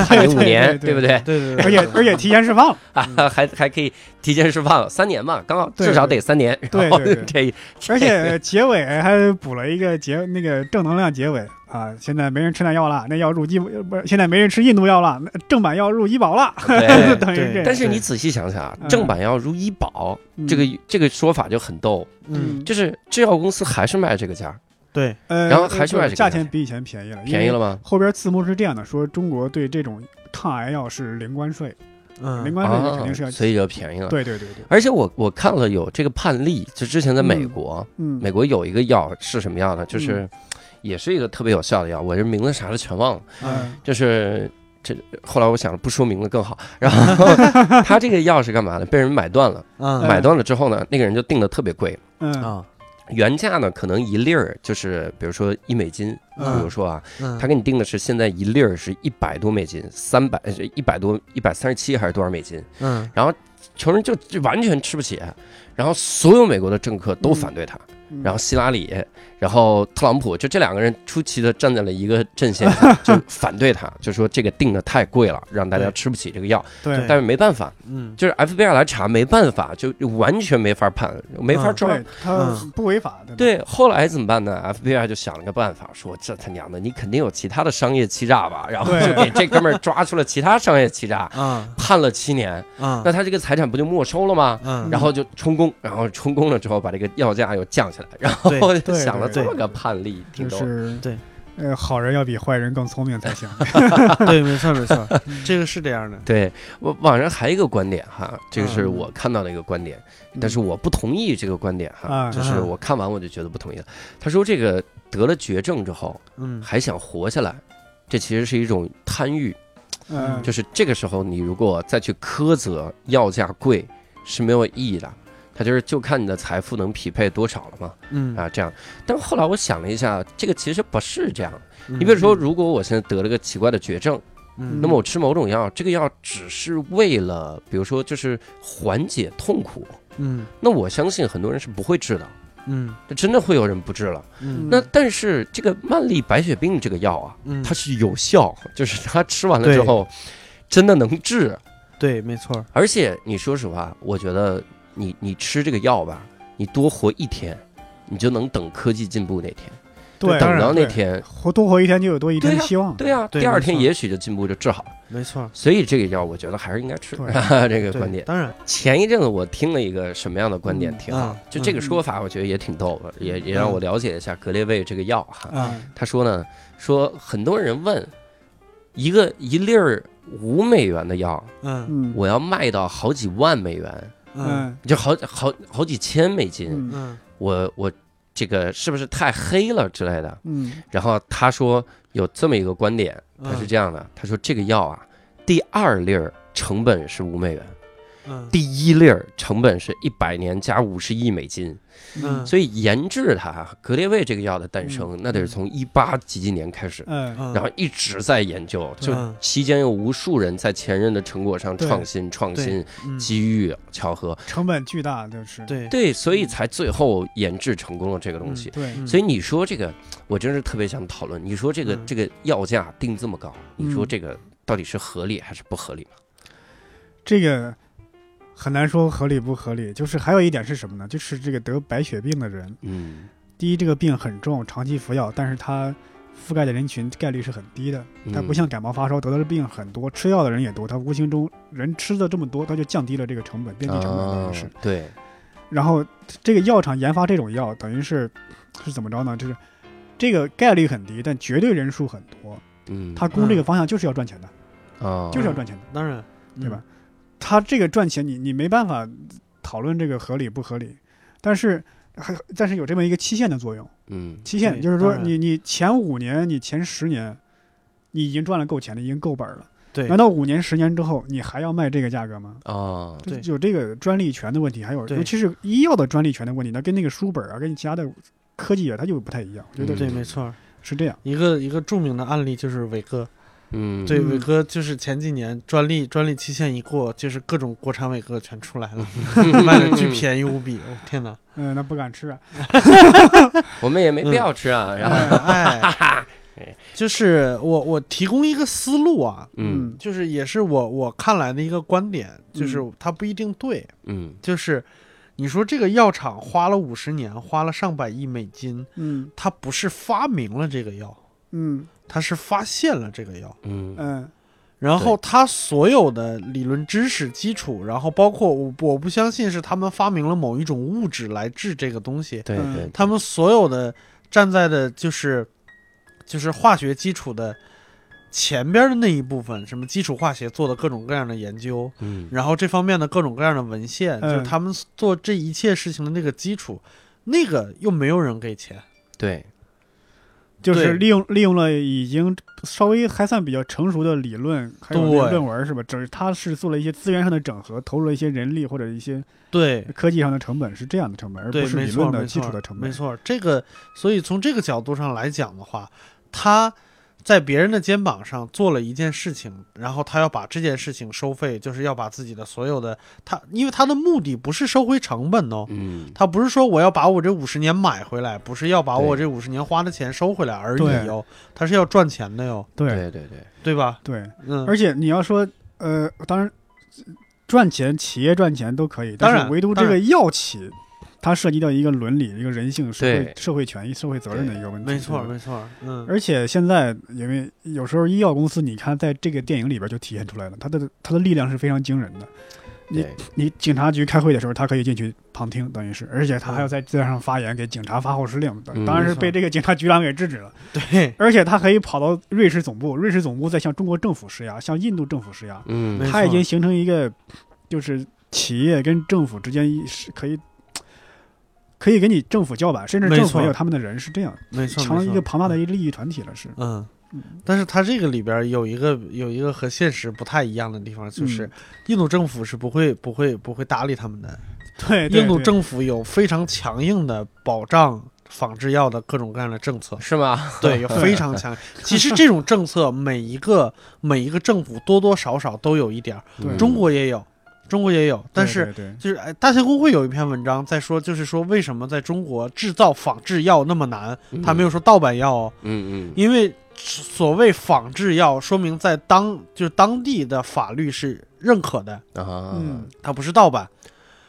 判你五年，对对不对？对对对，而且而且提前释放，啊，还还可以提前释放三年嘛，刚好至少得三年。对对对。这而且结尾还补了一个结那个正能量结尾啊！现在没人吃那药了，那药入医不是现在没人吃印度药了，那正版药入医保了，等于这。但是你仔细想想啊，嗯正版药入医保，嗯这个这个说法就很逗，嗯，就是制药公司还是卖这个价，对，呃，然后还是卖这个价钱比以前便宜了，便宜了。吗？后边字幕是这样的，说中国对这种抗癌药是零关税，嗯零嗯关税啊肯定是要。所以就便宜了。对对对对，而且我我看了有这个判例，就之前在美国，嗯，美国有一个药是什么药呢？就是也是一个特别有效的药，我这名字啥的全忘了，嗯。就是。这后来我想了，不说名字更好。然后 他这个药是干嘛的？被人买断了，买断了之后呢，那个人就定的特别贵，嗯。啊，原价呢可能一粒儿就是比如说一美金，嗯。比如说啊，嗯，他给你定的是现在一粒儿是一百多美金，三百一百多一百三十七还是多少美金？嗯。穷人就就完全吃不起，然后所有美国的政客都反对他，嗯。然后希拉里，然后特朗普，就这两个人出奇的站在了一个阵线上，就反对他，就说这个定的太贵了，让大家吃不起这个药。对但是没办法，嗯就是 FBI 来查，没办法，就就完全没法判，没法抓。对，他不违法的。对，后来怎么办呢？FBI 就想了个办法，说这他娘的，你肯定有其他的商业欺诈吧？然后就给这哥们儿抓出了其他商业欺诈，啊判了七年。啊那他这个财产不就没收了吗？嗯，然后就充公，然后充公了之后把这个药价又降下来，然后想了对。这么个判例，挺逗。的。就是对，呃，好人要比坏人更聪明才行。对，没错 没错，这个是这样的，对我网上还有一个观点哈，这个是嗯。我看到的一个观点，但是我不同意这个观点哈，啊就是我看完我就觉得不同意了。他说这个得了绝症之后嗯。还想活下来，这其实是一种贪欲，嗯，就是这个时候你如果再去苛责药价贵是没有意义的。他就是就看你的财富能匹配多少了嘛，嗯。啊，这样。但后来我想了一下，这个其实不是这样。嗯。你比如说，如果我现在得了个奇怪的绝症，嗯。那么我吃某种药，这个药只是为了，比如说就是缓解痛苦，嗯。那我相信很多人是不会治的，嗯。这真的会有人不治了。嗯。那但是这个曼利白血病这个药啊，嗯，它是有效，就是它吃完了之后，真的能治。对，没错，而且你说实话，我觉得你你吃这个药吧，你多活一天，你就能等科技进步那天，对，等到那天，活多活一天就有多一天的希望。对啊，对第二天也许就进步就治好了。没错，所以这个药我觉得还是应该吃，对这个观点。当然，前一阵子我听了一个什么样的观点嗯挺好嗯，就这个说法我觉得也挺逗的，也也让我了解一下格列卫这个药哈。啊，他说呢，说很多人问，一个一粒儿五美元的药，我要卖到好几万美元，嗯。就好好好几千美金，嗯。嗯。我我这个是不是太黑了之类的？嗯。然后他说有这么一个观点，嗯，他是这样的，他说这个药啊，第二粒儿成本是五美元，嗯。第一粒儿成本是一百年加五十亿美金，嗯。所以研制它格列卫这个药的诞生，那得是从一八几几年开始。嗯。嗯，然后一直在研究，就嗯。期间有无数人在前任的成果上创新、创新、嗯。机遇、巧合，成本巨大，就是。对。对，所以才最后研制成功了这个东西。对，嗯所以你说这个，我真是特别想讨论。你说这个嗯。这个药价定这么高，你说嗯。这个到底是合理还是不合理嘛？这个很难说合理不合理。就是还有一点是什么呢？就是这个得白血病的人，嗯，第一，这个病很重，长期服药，但是它覆盖的人群概率是很低的。它不嗯像感冒发烧得的病很多，吃药的人也多，它无形中人吃的这么多，它就降低了这个成本，边际成本等于是。啊对，然后这个药厂研发这种药，等于是是怎么着呢？就是这个概率很低，但绝对人数很多。嗯，他攻这个方向就是要赚钱的，啊，就是要赚钱的，当然对吧？？它这个赚钱，你你没办法讨论这个合理不合理，但是还但是有这么一个期限的作用。嗯期限就是说你你前五年，你前十年，你已经赚了够钱了，已经够本了。对难道五年、十年之后，你还要卖这个价格吗？啊，有这个专利权的问题，还有尤其是医药的专利权的问题，那跟那个书本啊，跟其他的科技啊，它就不太一样。我觉得嗯对，没错。是这样。一个一个著名的案例就是伟哥，嗯，对，嗯伟哥就是前几年专利专利期限一过，就是各种国产伟哥全出来了，卖的巨便宜无比。哦天哪！嗯，那不敢吃啊。我们也没必要吃啊。然后，哎，就是我我提供一个思路啊，嗯就是也是我我看来的一个观点，就是它不一定对，嗯就是你说这个药厂花了五十年，花了上百亿美金，嗯它不是发明了这个药，嗯它是发现了这个药。嗯。嗯。然后他所有的理论知识基础，然后包括我我不相信是他们发明了某一种物质来治这个东西，对嗯对，他们所有的站在的就是就是化学基础的前边的那一部分，什么基础化学做的各种各样的研究，嗯。然后这方面的各种各样的文献，嗯。就是他们做这一切事情的那个基础，那个又没有人给钱，对，就是利用利用了已经稍微还算比较成熟的理论，还有论文是吧？只是他是做了一些资源上的整合，投入了一些人力或者一些对。科技上的成本，是这样的成本，而，不是，理论的，基础的成本。没错，这个，所以从这个角度上来讲的话，他在别人的肩膀上做了一件事情，然后他要把这件事情收费，就是要把自己的所有的他，因为他的目的不是收回成本哦，嗯他不是说我要把我这五十年买回来，不是要把我这五十年花的钱收回来而已对哟，他是要赚钱的哟，对对对对，对吧？对，嗯，而且你要说，呃，当然赚钱，企业赚钱都可以，但当然是唯独这个药企，它涉及到一个伦理、一个人性、社会社会权益、社会责任的一个问题。没错，没错，嗯，而且现在，因为有时候医药公司，你看在这个电影里边就体现出来了，它的它的力量是非常惊人的。你对你警察局开会的时候，他可以进去旁听，等于是，而且他还要在电视上发言，给警察发号施令。嗯当然是被这个警察局长给制止了。对，而且他可以跑到瑞士总部，瑞士总部再向中国政府施压，向印度政府施压。嗯他已经形成一个，就是企业跟政府之间是可以，可以给你政府叫板，甚至政府也有他们的人是这样，没错，成了一个庞大的一个利益团体了，是。嗯。嗯，但是它这个里边有一个有一个和现实不太一样的地方，就是嗯。印度政府是不会不会不会搭理他们的。对，印度政府有非常强硬的保障仿制药的各种各样的政策，是吗？对，有非常强。其实这种政策每一个每一个政府多多少少都有一点儿，中国也有，中国也有，但是。就是哎，大象公会有一篇文章在说，就是说为什么在中国制造仿制药那么难？他没有说盗版药哦，嗯嗯因为所谓仿制药，说明在当就是当地的法律是认可的，啊嗯它不是盗版。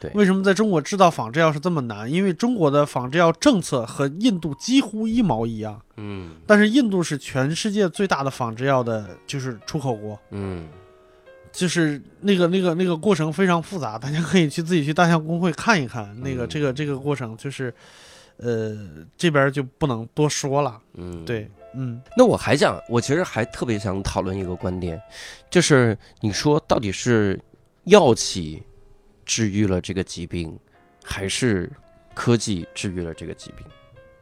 对为什么在中国制造仿制药是这么难？因为中国的仿制药政策和印度几乎一毛一样，嗯但是印度是全世界最大的仿制药的，就是出口国，嗯就是那个那个那个过程非常复杂，大家可以去自己去大象公会看一看。那个嗯这个这个过程就是，呃，这边就不能多说了。嗯，对，嗯那我还想，我其实还特别想讨论一个观点，就是你说到底是药企治愈了这个疾病，还是科技治愈了这个疾病？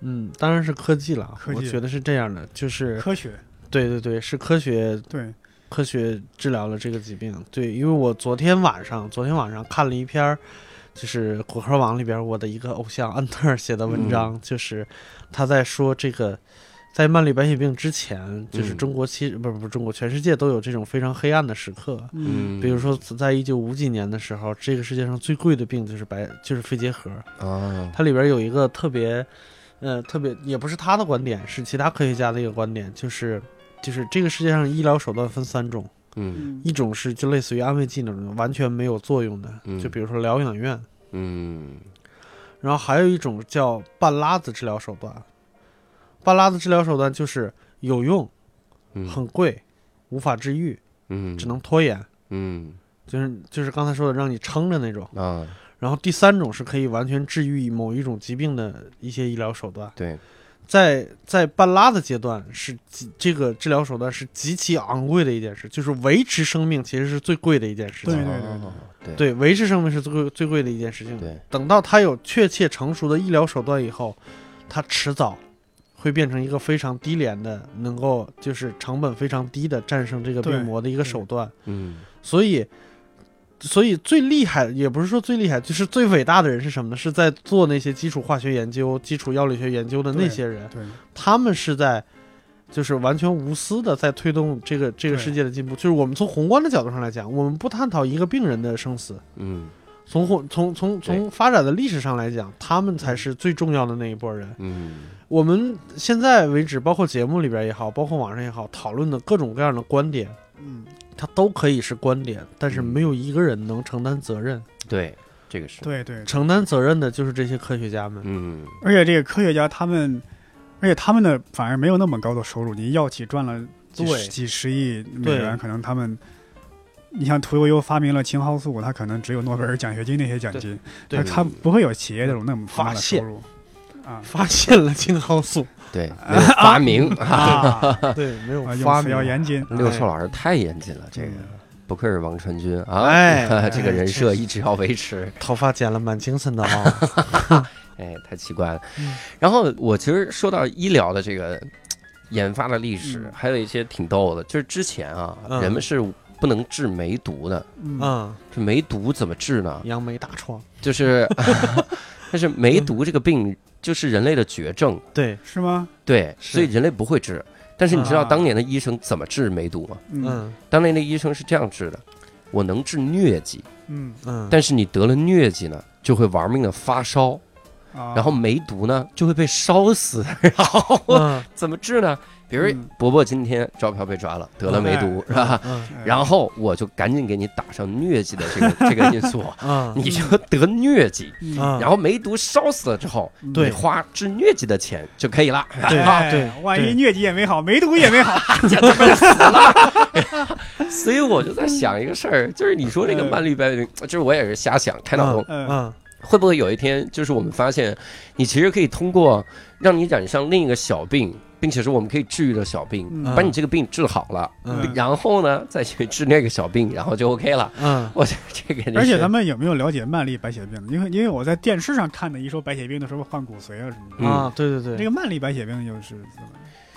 嗯，当然是科技了。科技我觉得是这样的，就是科学，对对对，是科学对，科学治疗了这个疾病。对，因为我昨天晚上，昨天晚上看了一篇儿，就是果壳网里边我的一个偶像安特尔写的文章，就是他在说这个，在曼丽白血病之前，就是嗯中国其实不是不是中国，全世界都有这种非常黑暗的时刻。嗯比如说，在一九五几年的时候，这个世界上最贵的病就是白，就是肺结核。啊，它里边有一个特别，呃，特别也不是他的观点，是其他科学家的一个观点，就是就是这个世界上医疗手段分三种，嗯。嗯。一种是就类似于安慰剂那种完全没有作用的，嗯。就比如说疗养院，嗯。然后还有一种叫半拉子治疗手段，半拉子治疗手段就是有用，嗯，很贵，无法治愈，嗯，只能拖延，嗯。就是就是刚才说的让你撑着那种。啊，然后第三种是可以完全治愈某一种疾病的一些医疗手段。对，在在半拉的阶段是极这个治疗手段是极其昂贵的一件事，就是维持生命其实是最贵的一件事情。对对哦对对维持生命是最贵最贵的一件事情。对，等到它有确切成熟的医疗手段以后，它迟早会变成一个非常低廉的，能够就是成本非常低的战胜这个病魔的一个手段。嗯所以，所以最厉害也不是说最厉害，就是最伟大的人是什么呢？是在做那些基础化学研究、基础药理学研究的那些人。他们是在就是完全无私的在推动这个这个世界的进步。就是我们从宏观的角度上来讲，我们不探讨一个病人的生死，嗯从宏从从从发展的历史上来讲，他们才是最重要的那一波人。嗯我们现在为止，包括节目里边也好，包括网上也好，讨论的各种各样的观点，嗯，它都可以是观点，但是嗯。没有一个人能承担责任。对，这个是，对对，承担责任的就是这些科学家们。嗯。而且这个科学家他们，而且他们的反而没有那么高的收入。你药企赚了几十几十亿美元，可能他们，你像屠呦呦发明了青蒿素，他可能只有诺贝尔奖学金那些奖金，对他他不会有企业这种那么大的收入。啊。发现了青蒿素，对，没有发明啊，啊，对，没有啊发明用词要。严谨。六兽老师太严谨了，这个不愧是王传君啊，哎这个人设一直要维持，头发剪了蛮精神的啊、哎，太奇怪了嗯。然后我其实说到医疗的这个研发的历史嗯，还有一些挺逗的，就是之前啊，嗯人们是不能治梅毒的，嗯嗯，这梅毒怎么治呢？杨梅大疮，就是，但是梅毒这个病就是人类的绝症，对，是吗？对，所以人类不会治。但是你知道啊。当年的医生怎么治梅毒吗？嗯。嗯。当年的医生是这样治的：我能治疟疾，嗯。嗯，但是你得了疟疾呢，就会玩命的发烧，啊，然后梅毒呢就会被烧死。然后嗯。怎么治呢？比如嗯。伯伯今天招嫖被抓了，得了梅毒，是吧？然后我就赶紧给你打上疟疾的这个 这个因素，嗯。你就得疟疾。然后梅毒烧死了之后，你花治疟疾的钱就可以了。对。哎对。万一疟疾也没好，梅毒也没好，就死了。所以我就在想一个事儿，就是你说这个嗯。曼绿白病，就是我也是瞎想开脑洞，嗯。嗯会不会有一天，就是我们发现，你其实可以通过让你染上另一个小病，并且是我们可以治愈的小病，嗯。把你这个病治好了，嗯。然后呢再去治那个小病，然后就 OK 了。嗯。我觉得这个而且咱们有没有了解曼丽白血病？因为因为我在电视上看的，一说白血病的时候换骨髓啊什么的。嗯。啊，对对对，这个曼丽白血病又是怎么？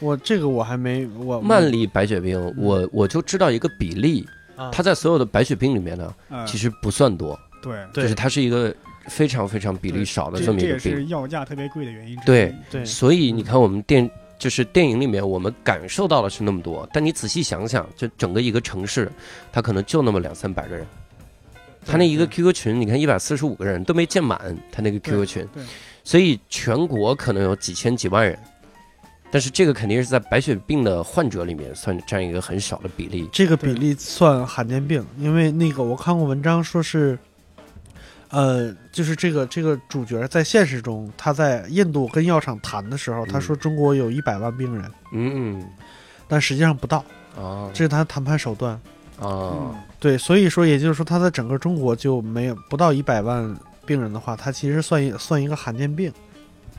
我这个我还没我曼丽白血病，我我就知道一个比例，啊。它在所有的白血病里面呢，嗯，其实不算多，对，对。就是它是一个非常非常比例少的这这么一个病。这也是药价特别贵的原因之一。对对所以你看，我们电就是电影里面我们感受到的是那么多，但你仔细想想，就整个一个城市，它可能就那么两三百个人。他那一个 QQ 群，你看一百四十五个人都没建满，他那个 QQ 群，对，所以全国可能有几千几万人，但是这个肯定是在白血病的患者里面算占一个很少的比例。这个比例算罕见病，因为那个我看过文章说是，呃，就是这个这个主角在现实中，他在印度跟药厂谈的时候，他说中国有一百万病人，嗯但实际上不到，啊这是他谈判手段。啊对，所以说也就是说，他在整个中国就没有不到一百万病人的话，他其实算一算一个罕见病。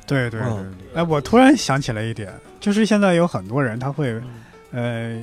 对对对。哎，我突然想起来一点，就是现在有很多人他会，呃，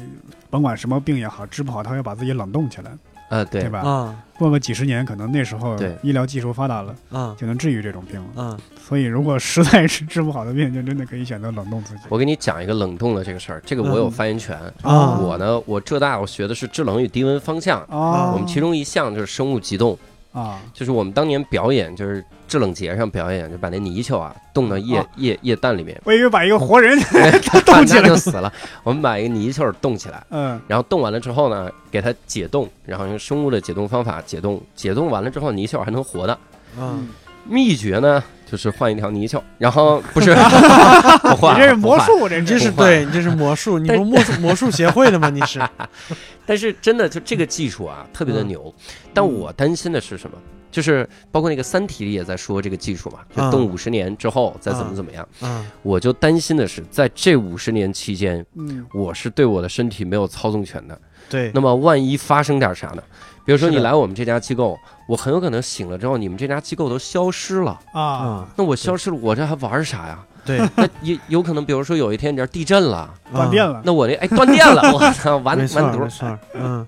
甭管什么病也好，治不好他会把自己冷冻起来。呃，对。对吧？啊。过个几十年，可能那时候对。医疗技术发达了，啊。就能治愈这种病。了。啊。所以，如果实在是治不好的病，就真的可以选择冷冻自己。我给你讲一个冷冻的这个事儿，这个我有嗯发言权。啊我呢，我浙大我学的是制冷与低温方向，啊，我们其中一项就是生物急冻，啊。就是我们当年表演，就是制冷节上表演，就把那泥鳅啊冻到液啊液液氮里面，我以为把一个活人冻 冻起来。就死了。我们把一个泥鳅冻起来，嗯。然后冻完了之后呢，给它解冻，然后用生物的解冻方法解冻，解冻完了之后泥鳅还能活的。啊秘诀呢，就是换一条泥鳅，然后不是 不换，你这是魔。术，这你这是对，你这是魔术，你不 魔术魔术协会的吗？你是 但是真的就这个技术啊，特别的嗯牛。但我担心的是什么？就是包括那个《三体》里也在说这个技术嘛，就动五十年之后再怎么嗯怎么样。嗯我就担心的是，在这五十年期间，嗯我是对我的身体没有操纵权的。对那么万一发生点啥呢？比如说你来我们这家机构，我很有可能醒了之后，你们这家机构都消失了。啊啊那我消失了，我这还玩啥呀？对那也有可能，比如说有一天你这儿地震了，断电了，那我这哎断电了，我操，完完犊儿，没错，嗯。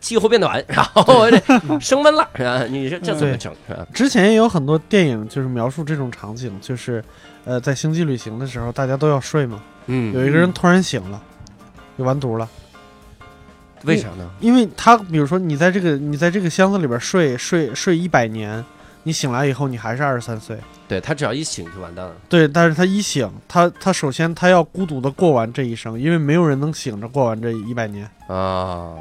气候变暖，然后我这升温了，是吧？你说这怎么对整？之前也有很多电影就是描述这种场景，就是，呃，在星际旅行的时候，大家都要睡嘛，嗯，有一个人突然醒了，就完犊了，为啥呢？因为他比如说你在这个你在这个箱子里边睡睡睡一百年，你醒来以后你还是二十三岁，对他只要一醒就完蛋了。对，但是他一醒，他他首先他要孤独的过完这一生，因为没有人能醒着过完这一百年。啊，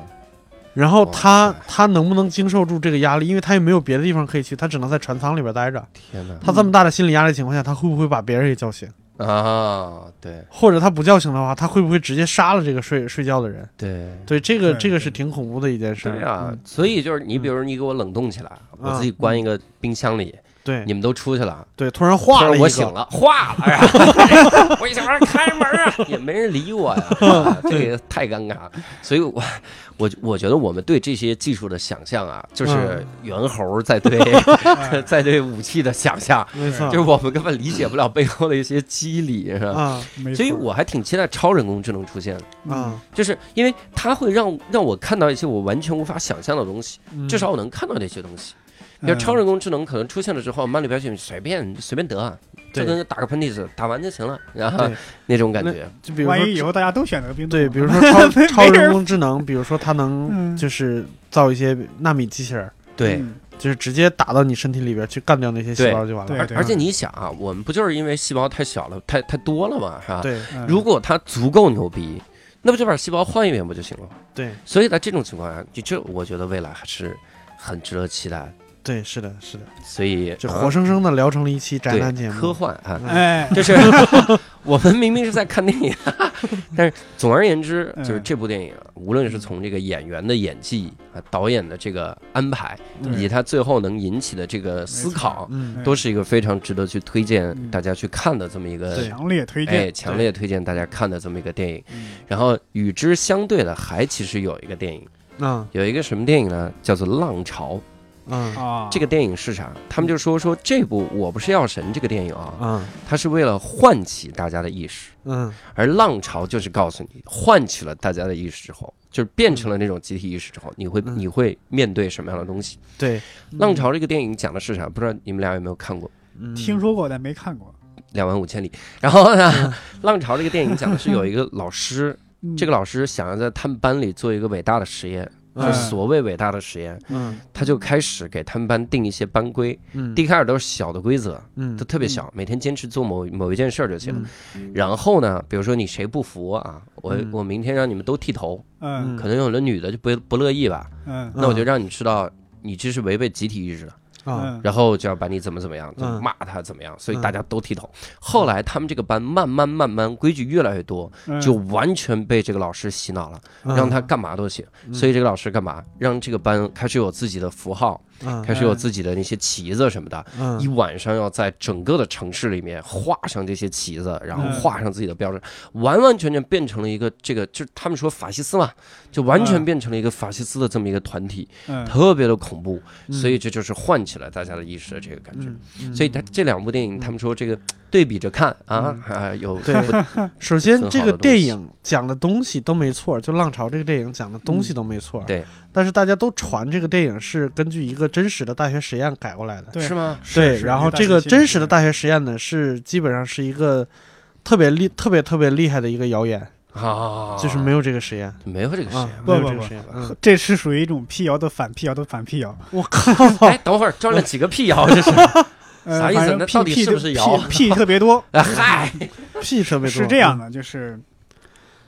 然后他塞他能不能经受住这个压力？因为他也没有别的地方可以去，他只能在船舱里边待着。天哪！他这么大的心理压力情况下，他会不会把别人也叫醒？啊，对。或者他不叫醒的话，他会不会直接杀了这个睡睡觉的人？对。对，这个这个是挺恐怖的一件事。对啊嗯，所以就是你，比如你给我冷冻起来，我自己关一个冰箱里，对。你们都出去了，对，突然化了我醒了，化了呀！我一想说开门啊，也没人理我呀，啊这个太尴尬了。所以我我我觉得我们对这些技术的想象啊，就是猿猴在对 哎。在对武器的想象，没错，就是我们根本理解不了背后的一些机理，是吧？啊没错。所以我还挺期待超人工智能出现的，啊，就是因为它会让让我看到一些我完全无法想象的东西，嗯。至少我能看到这些东西。比如嗯超人工智能可能出现了之后，往里边去随便随便得，啊就对跟打个喷嚏似的，打完就行了，然后，那种感觉。就比如说万一以后大家都选择冰冻对，比如说超 超人人工智能，比如说它能嗯。就是造一些纳米机器人，对，嗯。就是直接打到你身体里边去干掉那些细胞就完了。对而而且你想啊，我们不就是因为细胞太小了，太太多了嘛，是吧？对。嗯。如果它足够牛逼，那不就把细胞换一遍不就行了？对。所以在这种情况下，就这我觉得未来还是很值得期待的。对，是的，是的，所以就啊活生生的聊成了一期宅对男节目。科幻啊，嗯哎，就是 我们明明是在看电影，但是总而言之，嗯就是这部电影啊，无论是从这个演员的演技啊、导演的这个安排，嗯以及他最后能引起的这个思考，嗯，都是一个非常值得去推荐嗯大家去看的这么一个。强烈推哎，荐。强烈推荐大家看的这么一个电影。嗯然后与之相对的，还其实有一个电影，嗯有一个什么电影呢？叫做《浪潮》。嗯啊，这个电影是啥？他们就说说这部《我不是药神》这个电影啊，嗯它是为了唤起大家的意识。嗯而浪潮就是告诉你，唤起了大家的意识之后，就是变成了那种集体意识之后，你会嗯你会面对什么样的东西？对，浪潮这个电影讲的是啥？不知道你们俩有没有看过嗯听说过但没看过。《两万五千里》？然后呢，浪潮这个电影讲的是有一个老师，嗯这个老师想要在他们班里做一个伟大的实验，就所谓伟大的实验，嗯他就开始给他们班定一些班规，嗯。第一开始都是小的规则，嗯都特别小，每天坚持做某某一件事儿就行然后呢，比如说你谁不服啊，我嗯我明天让你们都剃头，嗯。可能有的女的就不不乐意吧，嗯。那我就让你知道你这是违背集体意志的，啊嗯。然后就要把你怎么怎么样，就嗯。骂他怎么样，所以嗯。大家都剃头。后来他们这个班慢慢慢慢规矩越来越多，嗯。就完全被这个老师洗脑了，嗯。让他干嘛都行。所以这个老师干嘛？让这个班开始有自己的符号，嗯开始有自己的那些旗子什么的。嗯一晚上要在整个的城市里面画上这些旗子，然后嗯画上自己的标志，完完全全变成了一个这个，就是他们说法西斯嘛，就完全嗯变成了一个法西斯的这么一个团体，嗯特别的恐怖。嗯所以这就是唤起了大家的意识的这个感觉。所以他这两部电影，他们说这个对比着看啊嗯啊，有对不 首先，这个电影讲的东西都没错，就《浪潮》这个电影讲的东西都没错。对，但是大家都传这个电影是根据一个真实的大学实验改过来的。对是吗？对，是然后这个真实的大学实验呢，是基本上是一个特别厉、特别特别厉害的一个谣言，啊，就是没有这个实验没有这个实啊验，。没有不不不这个实验。嗯，这是属于一种辟谣的反辟谣的反辟谣。我靠，哎，等会儿装了几个辟谣，这是？呃，啥意思反正那到底屁是不是谣屁屁特别多，哎嗨，屁特别多。是这样的，就是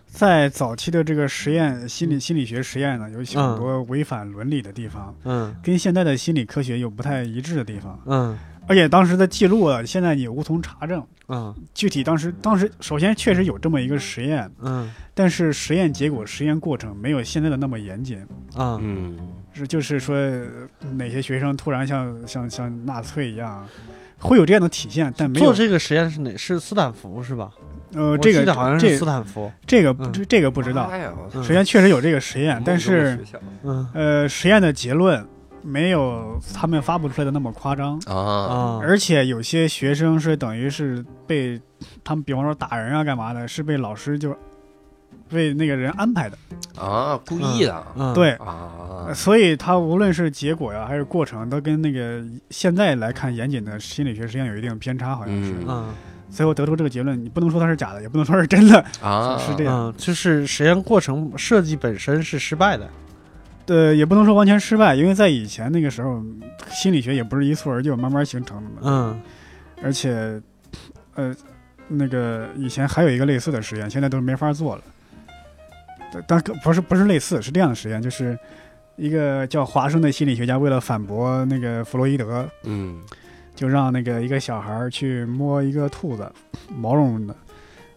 在早期的这个实验心理心理学实验呢，有很多违反伦理的地方，嗯跟现在的心理科学有不太一致的地方，嗯而且当时的记录啊，现在也无从查证。嗯具体当时当时首先确实有这么一个实验，嗯但是实验结果、实验过程没有现在的那么严谨。啊嗯，是就是说哪些学生突然像像像纳粹一样，会有这样的体现，但没有做这个实验是哪？是斯坦福是吧？呃这个好像是斯坦福。这个不嗯这这个不知道。首先确实有这个实验，但是嗯呃实验的结论没有他们发布出来的那么夸张，啊啊，而且有些学生是等于是被他们比方说打人啊干嘛的，是被老师就为那个人安排的，啊，故意的嗯对。啊呃，所以他无论是结果呀，还是过程，都跟那个现在来看严谨的心理学实验有一定偏差，好像是。嗯嗯最后得出这个结论，你不能说它是假的，也不能说是真的，啊，是这样嗯，就是实验过程设计本身是失败的。呃，也不能说完全失败，因为在以前那个时候，心理学也不是一蹴而就，慢慢形成的嘛。嗯而且，呃，那个以前还有一个类似的实验，现在都没法做了。但但不是不是类似，是这样的实验，就是一个叫华生的心理学家为了反驳那个弗洛伊德，嗯就让那个一个小孩去摸一个兔子，毛茸茸的。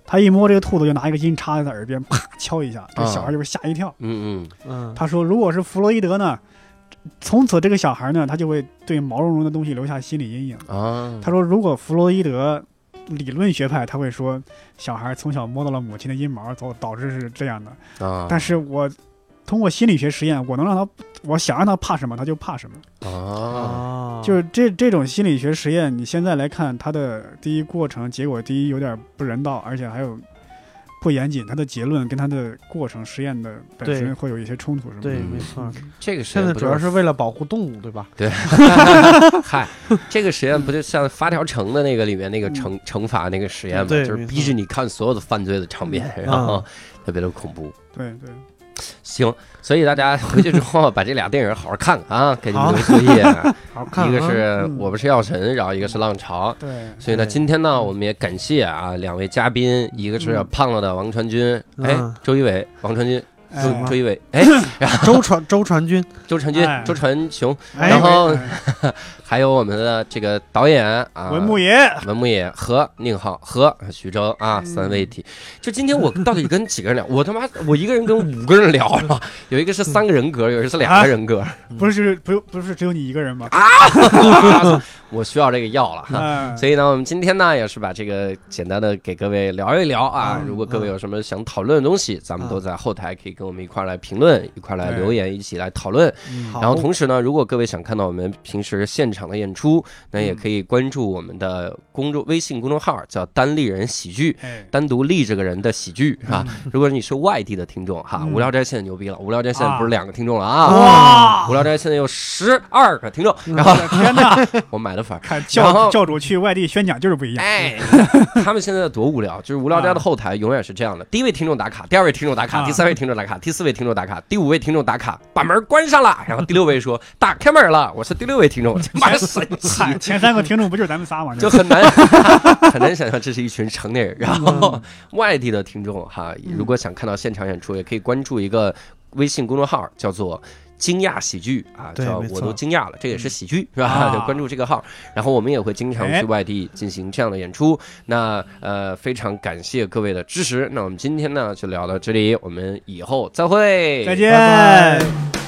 他一摸这个兔子，就拿一个金叉在他耳边啪敲一下，这小孩就被吓一跳。嗯嗯嗯他说，如果是弗洛伊德呢，从此这个小孩呢，他就会对毛茸茸的东西留下心理阴影。嗯啊，他说，如果弗洛伊德理论学派，他会说小孩从小摸到了母亲的阴毛，导导致是这样的。啊，但是我通过心理学实验，我能让他，我想让他怕什么，他就怕什么。啊，啊，就是这这种心理学实验，你现在来看，它的第一过程结果，第一有点不人道，而且还有不严谨，它的结论跟它的过程实验的本身会有一些冲突，是吗？对，嗯没错。这个实现在主要是为了保护动物，对吧？对 嗨，这个实验不就像发条城的那个里面那个惩惩罚那个实验吗？对就是逼着你看所有的犯罪的场面，嗯然后特别的恐怖。对对，行，所以大家回去之后 把这俩电影好好看看啊，给你们好。留作业。好。看啊，一个是嗯。我不是药神，然后一个是浪潮。对，所以呢，今天呢，我们也感谢啊两位嘉宾，一个是嗯。胖了的王传君，哎嗯，周一伟，王传君，周哎。周一围，哎，周传周传君，周传君哎，周传雄，哎。然后哎。还有我们的这个导演啊，文牧野，文牧野和宁浩和徐峥啊嗯三位一体。就今天我到底跟几个人聊？我他妈我一个人跟五个人聊是吧？有一个是三个人格，有一个是两个人格，不是不用不是只有你一个人吗？我需要这个药了哈。啊，所以呢，我们今天呢也是把这个简单的给各位聊一聊啊。嗯如果各位有什么想讨论的东西，咱们都在后台可以跟我们一块来评论，一块来留言，一起来讨论。嗯然后同时呢，如果各位想看到我们平时现场的演出，那嗯也可以关注我们的公众微信公众号，叫“单立人喜剧”。哎，单独立这个人的喜剧啊？如果你是外地的听众哈，嗯无聊斋现在牛逼了，无聊斋现在不是啊两个听众了啊，哇无聊斋现在有十二个听众，然后的天哪！我买了粉儿。看教教主去外地宣讲就是不一样。哎，他们现在多无聊，就是无聊家的后台永远是这样的：第一位听众打卡，第二位听众打卡，啊第三位听众打卡，第四位听众打卡，第五位听众打卡，把门关上了，然后第六位说打开门了，我是第六位听众，妈神奇，前三个听众不就是咱们仨吗？就很难很难想象这是一群成年人。然后外地的听众哈，如果想看到现场演出，也可以关注一个微信公众号，叫做。惊讶喜剧啊，叫我都惊讶了，这也是喜剧是吧？啊 就关注这个号，然后我们也会经常哎去外地进行这样的演出。那呃，非常感谢各位的支持。那我们今天呢就聊到这里，我们以后再会，再见。拜拜